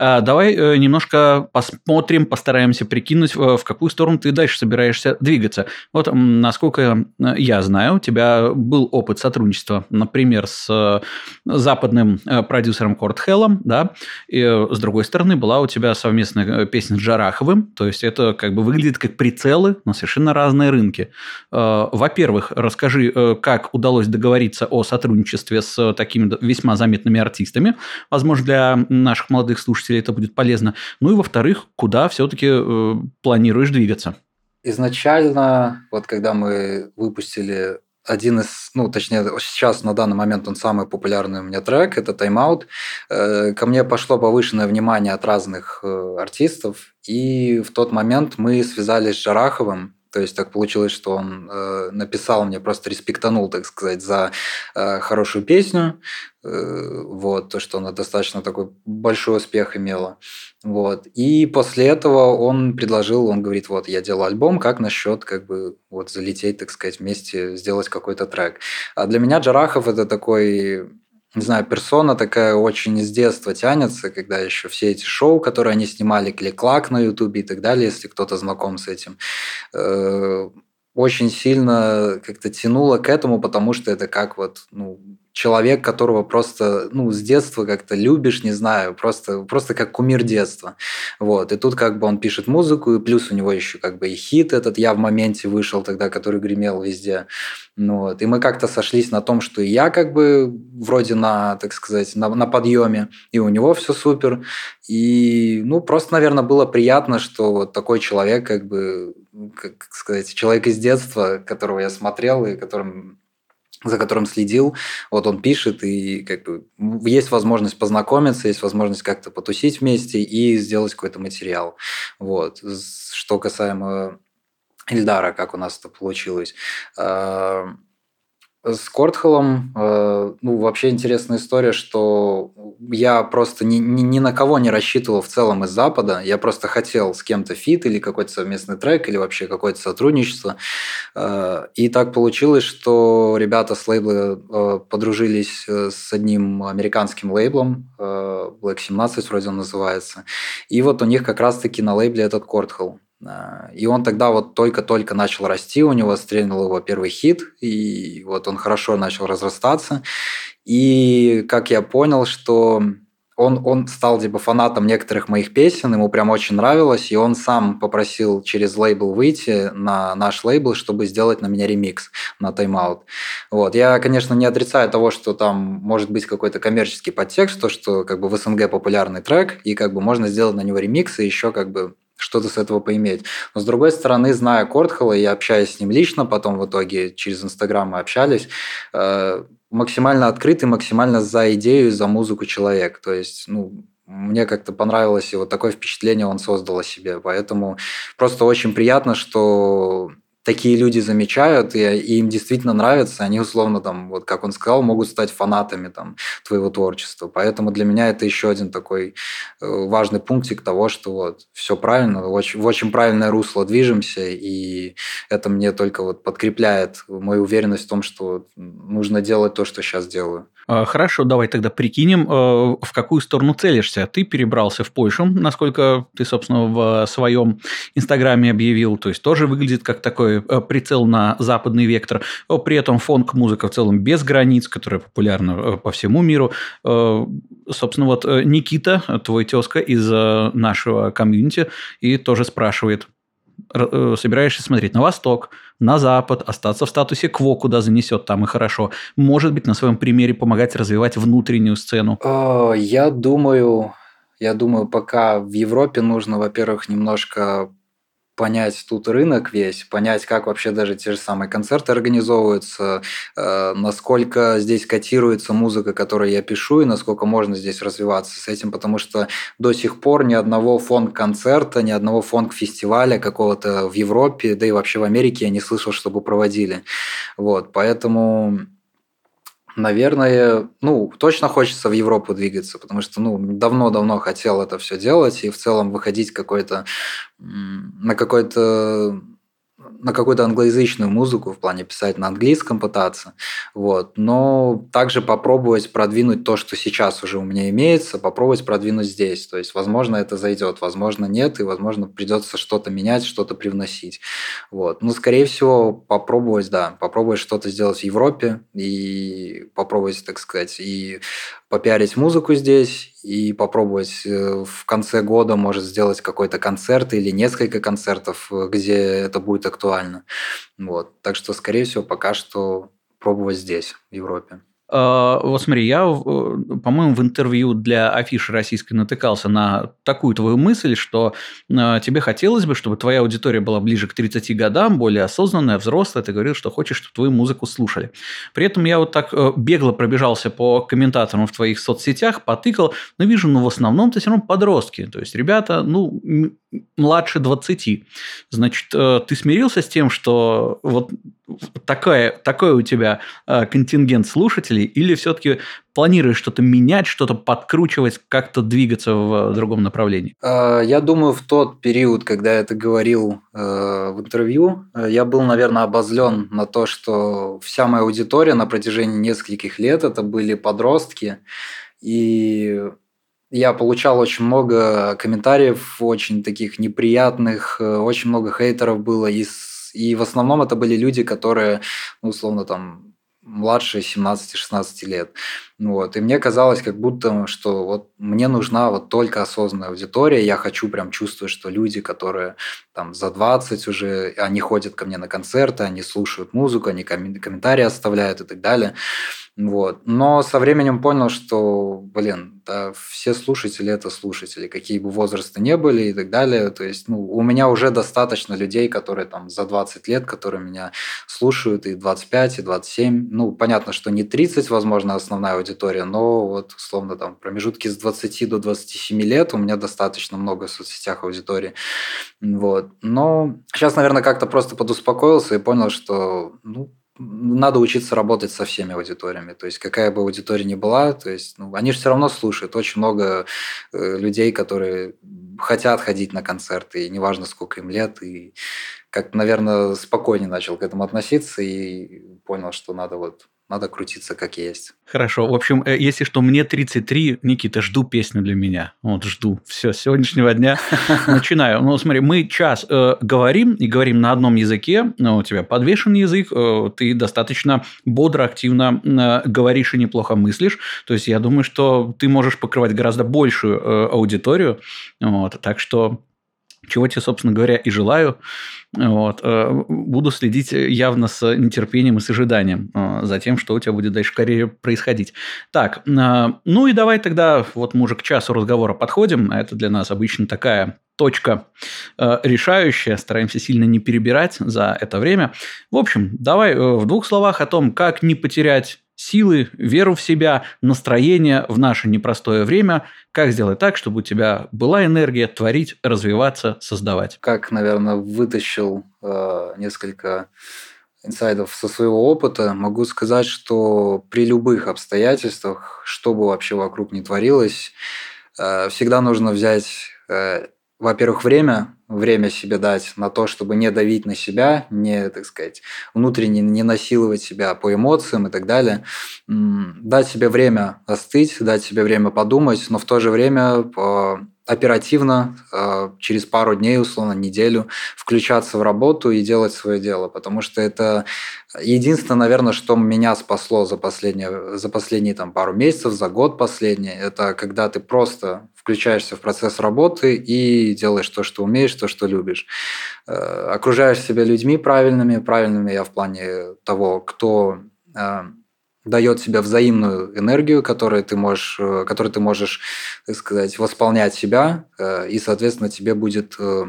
давай э, немножко посмотрим, постараемся прикинуть, в какую сторону ты дальше собираешься двигаться. Вот, насколько э, я знаю, у тебя был опыт сотрудничества, например, с э, западным продюсером Корт Хеллом, да, и с другой стороны была у тебя совместная песня с Джараховым, то есть это как бы выглядит как прицелы на совершенно разные рынки. Во-первых, расскажи, как удалось договориться о сотрудничестве с такими весьма заметными артистами. Возможно, для наших молодых слушателей слушателей это будет полезно. Ну и во-вторых, куда все-таки э, планируешь двигаться? Изначально, вот когда мы выпустили один из, ну, точнее, сейчас на данный момент он самый популярный у меня трек, это «Тайм-аут». Э, ко мне пошло повышенное внимание от разных э, артистов, и в тот момент мы связались с Жараховым, то есть так получилось, что он э, написал мне, просто респектанул, так сказать, за э, хорошую песню. Э, вот, то, что она достаточно такой большой успех имела. Вот. И после этого он предложил, он говорит, вот, я делаю альбом, как насчет как бы вот залететь, так сказать, вместе, сделать какой-то трек. А для меня Джарахов это такой не знаю, персона такая очень с детства тянется, когда еще все эти шоу, которые они снимали, клик-клак на Ютубе и так далее, если кто-то знаком с этим, э, очень сильно как-то тянуло к этому, потому что это как вот, ну, человек, которого просто, ну, с детства как-то любишь, не знаю, просто, просто как кумир детства. Вот. И тут как бы он пишет музыку, и плюс у него еще как бы и хит этот «Я в моменте» вышел тогда, который гремел везде. Ну, вот. И мы как-то сошлись на том, что и я как бы вроде на, так сказать, на, на подъеме, и у него все супер. И, ну, просто, наверное, было приятно, что вот такой человек, как бы, как сказать, человек из детства, которого я смотрел и которым за которым следил, вот он пишет, и как бы есть возможность познакомиться, есть возможность как-то потусить вместе и сделать какой-то материал. Вот. Что касаемо Ильдара, как у нас это получилось. С Кортхеллом, э, ну, вообще интересная история, что я просто ни, ни, ни на кого не рассчитывал в целом из Запада. Я просто хотел с кем-то feat или какой-то совместный трек, или вообще какое-то сотрудничество. Э, и так получилось, что ребята с лейбла э, подружились с одним американским лейблом, Black 17 вроде он называется. И вот у них как раз-таки на лейбле этот Кортхелл. А, и он тогда вот только-только начал расти, у него стрельнул его первый хит, и вот он хорошо начал разрастаться. И как я понял, что он, он стал типа фанатом некоторых моих песен, ему прям очень нравилось, и он сам попросил через лейбл выйти на наш лейбл, чтобы сделать на меня ремикс на тайм-аут. Вот. Я, конечно, не отрицаю того, что там может быть какой-то коммерческий подтекст, то, что как бы в СНГ популярный трек, и как бы можно сделать на него ремикс, и еще как бы что-то с этого поиметь. Но с другой стороны, зная Кортхола, я общаюсь с ним лично, потом в итоге через Инстаграм мы общались, э, максимально открытый, максимально за идею, за музыку человек. То есть, ну, мне как-то понравилось, и вот такое впечатление он создал о себе. Поэтому просто очень приятно, что такие люди замечают, и, им действительно нравится, они условно там, вот как он сказал, могут стать фанатами там твоего творчества. Поэтому для меня это еще один такой э, важный пунктик того, что вот все правильно, в очень правильное русло движемся, и это мне только вот подкрепляет мою уверенность в том, что нужно делать то, что сейчас делаю. А, хорошо, давай тогда прикинем, э, в какую сторону целишься. Ты перебрался в Польшу, насколько ты, собственно, в своем инстаграме объявил. То есть тоже выглядит как такой э, прицел на западный вектор. При этом фонк-музыка в целом без границ, которая популярна э, по всему миру. Собственно, вот Никита, твой тезка из нашего комьюнити, и тоже спрашивает, собираешься смотреть на восток, на Запад, остаться в статусе кво, куда занесет, там и хорошо. Может быть, на своем примере помогать развивать внутреннюю сцену? А, я думаю, я думаю, пока в Европе нужно, во-первых, немножко понять тут рынок весь, понять, как вообще даже те же самые концерты организовываются, э, насколько здесь котируется музыка, которую я пишу, и насколько можно здесь развиваться с этим, потому что до сих пор ни одного фонк-концерта, ни одного фонк-фестиваля какого-то в Европе, да и вообще в Америке я не слышал, чтобы проводили. Вот, поэтому Наверное, ну, точно хочется в Европу двигаться, потому что, ну, давно-давно хотел это все делать и в целом выходить какой-то на какой-то на какую-то англоязычную музыку, в плане писать на английском пытаться, вот, но также попробовать продвинуть то, что сейчас уже у меня имеется, попробовать продвинуть здесь, то есть, возможно, это зайдет, возможно, нет, и, возможно, придется что-то менять, что-то привносить, вот, но, скорее всего, попробовать, да, попробовать что-то сделать в Европе и попробовать, так сказать, и попиарить музыку здесь и попробовать э, в конце года, может, сделать какой-то концерт или несколько концертов, э, где это будет актуально. Вот. Так что, скорее всего, пока что пробовать здесь, в Европе. А, вот смотри, я, э, по-моему, в интервью для афиши российской натыкался на такую твою мысль, что а, тебе хотелось бы, чтобы твоя аудитория была ближе к 30 годам, более осознанная, взрослая. Ты говорил, что хочешь, чтобы твою музыку слушали. При этом я вот так э, бегло пробежался по комментаторам в твоих соцсетях, потыкал, но вижу, ну, в основном это все равно подростки. То есть, ребята, ну, младше 20. Значит, э, ты смирился с тем, что вот такая, такой у тебя контингент слушателей, или все-таки планируешь что-то менять, что-то подкручивать, как-то двигаться в другом направлении? Э, я думаю, в тот период, когда я это говорил в интервью, я был, наверное, обозлен на то, что вся моя аудитория на протяжении нескольких лет это были подростки, и я получал очень много комментариев, очень таких неприятных, э, очень много хейтеров было. И, и в основном это были люди, которые, ну, условно, там, младше 17-16 лет. Вот. И мне казалось, как будто, что вот мне нужна вот только осознанная аудитория. Я хочу прям чувствовать, что люди, которые там за 20 уже, они ходят ко мне на концерты, они слушают музыку, они комментарии оставляют и так далее. Вот. Но со временем понял, что, блин, да, все слушатели – это слушатели, какие бы возрасты не были и так далее. То есть ну, у меня уже достаточно людей, которые там за 20 лет, которые меня слушают, и 25, и 27. Ну, понятно, что не 30, возможно, основная аудитория, но вот, условно, там промежутки с 20 до 27 лет у меня достаточно много в соцсетях аудитории. Вот. Но сейчас, наверное, как-то просто подуспокоился и понял, что ну, надо учиться работать со всеми аудиториями. То есть, какая бы аудитория ни была, то есть, ну, они же все равно слушают. Очень много э, людей, которые хотят ходить на концерты, и неважно, сколько им лет. И как, наверное, спокойнее начал к этому относиться и понял, что надо вот надо крутиться как есть. Хорошо. В общем, э, если что, мне 33, Никита, жду песню для меня. Вот, жду. Все, с сегодняшнего дня начинаю. Ну, смотри, мы час э, говорим и говорим на одном языке. Ну, у тебя подвешен язык, э, ты достаточно бодро, активно э, говоришь и неплохо мыслишь. То есть, я думаю, что ты можешь покрывать гораздо большую э, аудиторию. Вот, так что чего тебе, собственно говоря, и желаю. Вот. Э, буду следить явно с нетерпением и с ожиданием э, за тем, что у тебя будет дальше в карьере происходить. Так, э, ну и давай тогда, вот мы уже к часу разговора подходим, а это для нас обычно такая точка решающая, стараемся сильно не перебирать за это время. В общем, давай в двух словах о том, как не потерять силы, веру в себя, настроение в наше непростое время. Как сделать так, чтобы у тебя была энергия творить, развиваться, создавать? Как, наверное, вытащил э, несколько инсайдов со своего опыта, могу сказать, что при любых обстоятельствах, что бы вообще вокруг не творилось, э, всегда нужно взять, э, во-первых, время, время себе дать на то, чтобы не давить на себя, не, так сказать, внутренне не насиловать себя по эмоциям и так далее. Дать себе время остыть, дать себе время подумать, но в то же время оперативно, а, через пару дней, условно, неделю, включаться в работу и делать свое дело. Потому что это единственное, наверное, что меня спасло за последние, за последние там, пару месяцев, за год последний, это когда ты просто включаешься в процесс работы и делаешь то, что умеешь, то, что любишь. Э, окружаешь себя людьми правильными, правильными я в плане того, кто э, дает тебе взаимную энергию, которую ты можешь, э, которую ты можешь, так сказать, восполнять себя, э, и, соответственно, тебе будет э,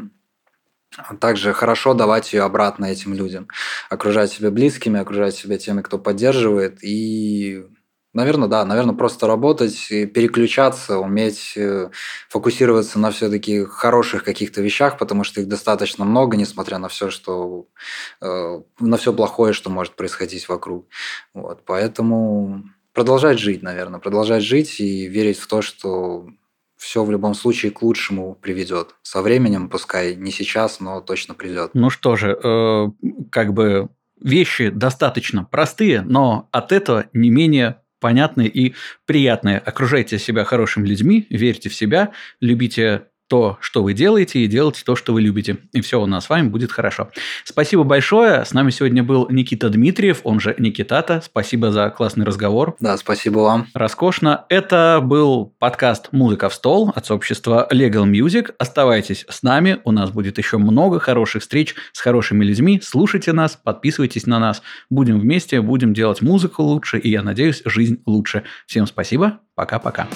также хорошо давать ее обратно этим людям. Окружать себя близкими, окружать себя теми, кто поддерживает. И, наверное, да, наверное, просто работать, переключаться, уметь э, фокусироваться на все-таки хороших каких-то вещах, потому что их достаточно много, несмотря на все, что э, на все плохое, что может происходить вокруг. Вот, поэтому продолжать жить, наверное, продолжать жить и верить в то, что все в любом случае к лучшему приведет. Со временем, пускай не сейчас, но точно придет. Ну что же, э, как бы вещи достаточно простые, но от этого не менее понятные и приятные. Окружайте себя хорошими людьми, верьте в себя, любите то, что вы делаете, и делайте то, что вы любите. И все у нас с вами будет хорошо. Спасибо большое. С нами сегодня был Никита Дмитриев, он же Никитата. Спасибо за классный разговор. Да, спасибо вам. Роскошно. Это был подкаст «Музыка в стол» от сообщества Legal Music. Оставайтесь с нами. У нас будет еще много хороших встреч с хорошими людьми. Слушайте нас, подписывайтесь на нас. Будем вместе, будем делать музыку лучше, и, я надеюсь, жизнь лучше. Всем спасибо. Пока-пока.